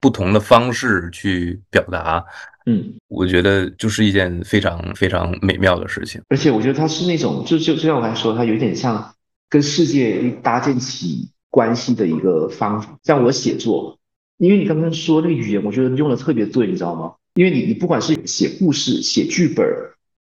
不同的方式去表达，嗯，我觉得就是一件非常非常美妙的事情。而且我觉得它是那种，就就就像我刚才说，它有点像跟世界搭建起关系的一个方法。像我写作，因为你刚刚说那个语言，我觉得用的特别对，你知道吗？因为你，你不管是写故事、写剧本，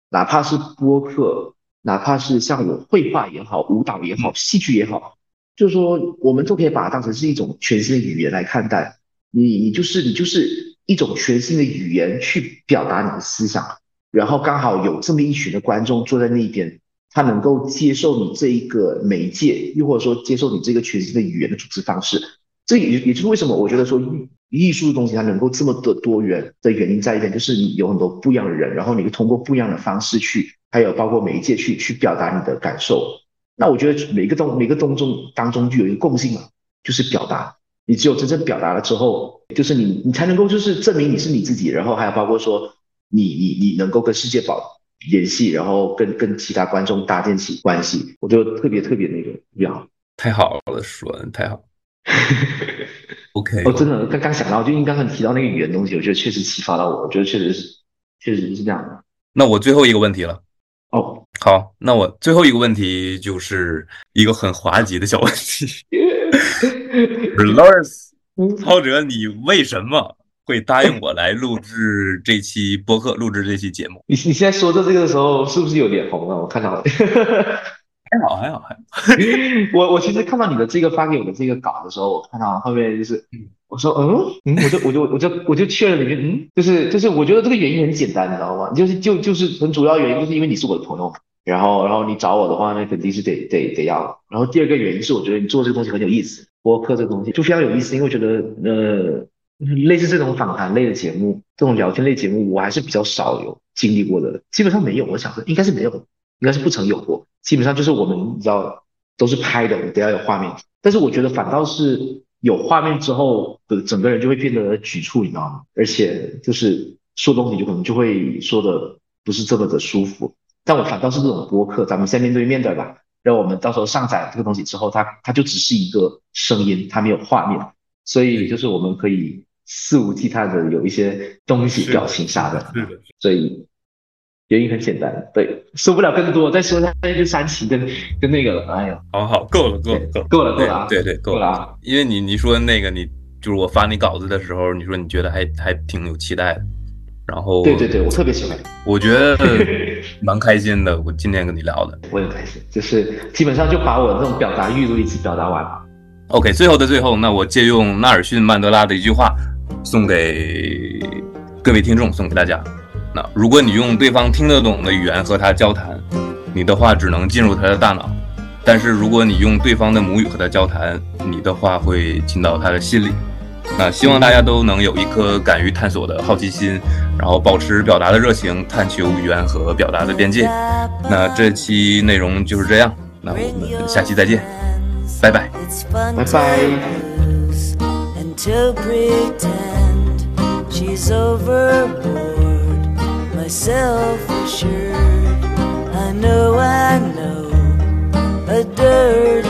哪怕是播客，哪怕是像我绘画也好、舞蹈也好、戏剧也好，就是说，我们都可以把它当成是一种全新的语言来看待。你，你就是你就是一种全新的语言去表达你的思想，然后刚好有这么一群的观众坐在那边，他能够接受你这一个媒介，又或者说接受你这个全新的语言的组织方式。这也也就是为什么我觉得说。艺艺术的东西它能够这么的多元的原因在一点，就是你有很多不一样的人，然后你通过不一样的方式去，还有包括媒介去去表达你的感受。那我觉得每个东每个东中当中就有一个共性嘛，就是表达。你只有真正表达了之后，就是你你才能够就是证明你是你自己，然后还有包括说你你你能够跟世界保联系，然后跟跟其他观众搭建起关系。我觉得特别特别那个特别好，太好了，说的太好。[LAUGHS] OK，我真的刚刚想到，就因为刚刚提到那个语言东西，我觉得确实启发到我，我觉得确实是，确实是这样的。那我最后一个问题了。哦，好，那我最后一个问题就是一个很滑稽的小问题。[LAUGHS] Lawrence，浩哲，你为什么会答应我来录制这期播客，录制这期节目？你你现在说到这个的时候，是不是有脸红了？我看到了。还好还好还好。[LAUGHS] 我我其实看到你的这个发给我的这个稿的时候，我看到后面就是我说嗯，我就我就我就我就确认里面嗯，就是就是我觉得这个原因很简单，你知道吗？就是就就是很主要原因就是因为你是我的朋友，然后然后你找我的话，那肯定是得得得要。然后第二个原因是我觉得你做这个东西很有意思，播客这个东西就非常有意思，因为我觉得呃。类似这种访谈类的节目，这种聊天类节目，我还是比较少有经历过的，基本上没有。我想说，应该是没有，应该是不曾有过。基本上就是我们，你知道，都是拍的，我得要有画面。但是我觉得反倒是有画面之后的整个人就会变得局促，你知道吗？而且就是说东西就可能就会说的不是这么的舒服。但我反倒是这种播客，咱们先面对面的吧，让我们到时候上载这个东西之后，它它就只是一个声音，它没有画面，所以就是我们可以。肆无忌惮的有一些东西、表情啥的，所以原因很简单，对，说不了更多，再说下去就煽情跟跟那个了，哎呀，好好，够了，够了，够，够了，够了啊，对对，够了啊，因为你你说那个你就是我发你稿子的时候，你说你觉得还还挺有期待的，然后对对对，我特别喜欢，我觉得蛮开心的，我今天跟你聊的，[LAUGHS] 我也开心，就是基本上就把我那种表达欲都一起表达完了。OK，最后的最后，那我借用纳尔逊·曼德拉的一句话。送给各位听众，送给大家。那如果你用对方听得懂的语言和他交谈，你的话只能进入他的大脑；但是如果你用对方的母语和他交谈，你的话会进到他的心里。那希望大家都能有一颗敢于探索的好奇心，然后保持表达的热情，探求语言和表达的边界。那这期内容就是这样，那我们下期再见，拜拜，拜拜。to pretend she's overboard, myself assured. I know, I know, a dirty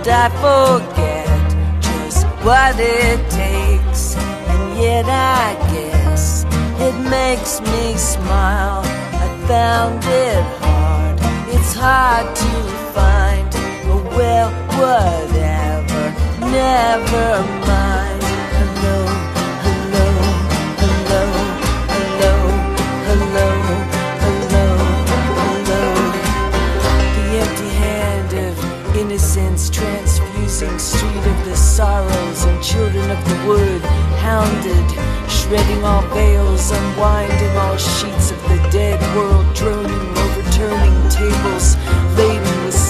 And I forget just what it takes. And yet I guess it makes me smile. I found it hard, it's hard to find But well, whatever, never mind. of the wood, hounded, shredding all veils, unwinding all sheets of the dead world, droning, overturning tables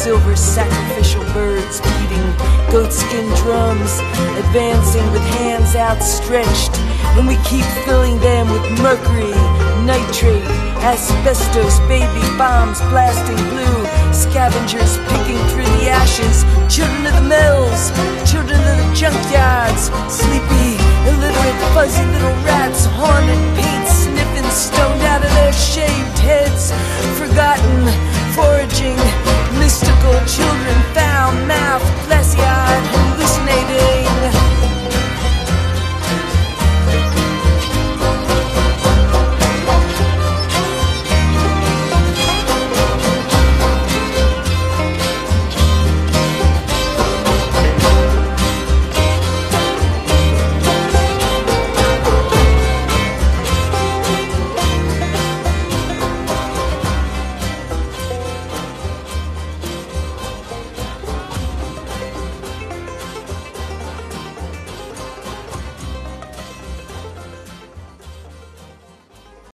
silver sacrificial birds beating goatskin drums, advancing with hands outstretched, and we keep filling them with mercury, nitrate, asbestos, baby bombs blasting blue, scavengers picking through the ashes, children of the mills, children of the junkyards, sleepy, illiterate, fuzzy little rats, haunted paint sniffing, stoned out of their shaved heads, forgotten foraging. Mystical children found mouth, glassy-eyed, hallucinating.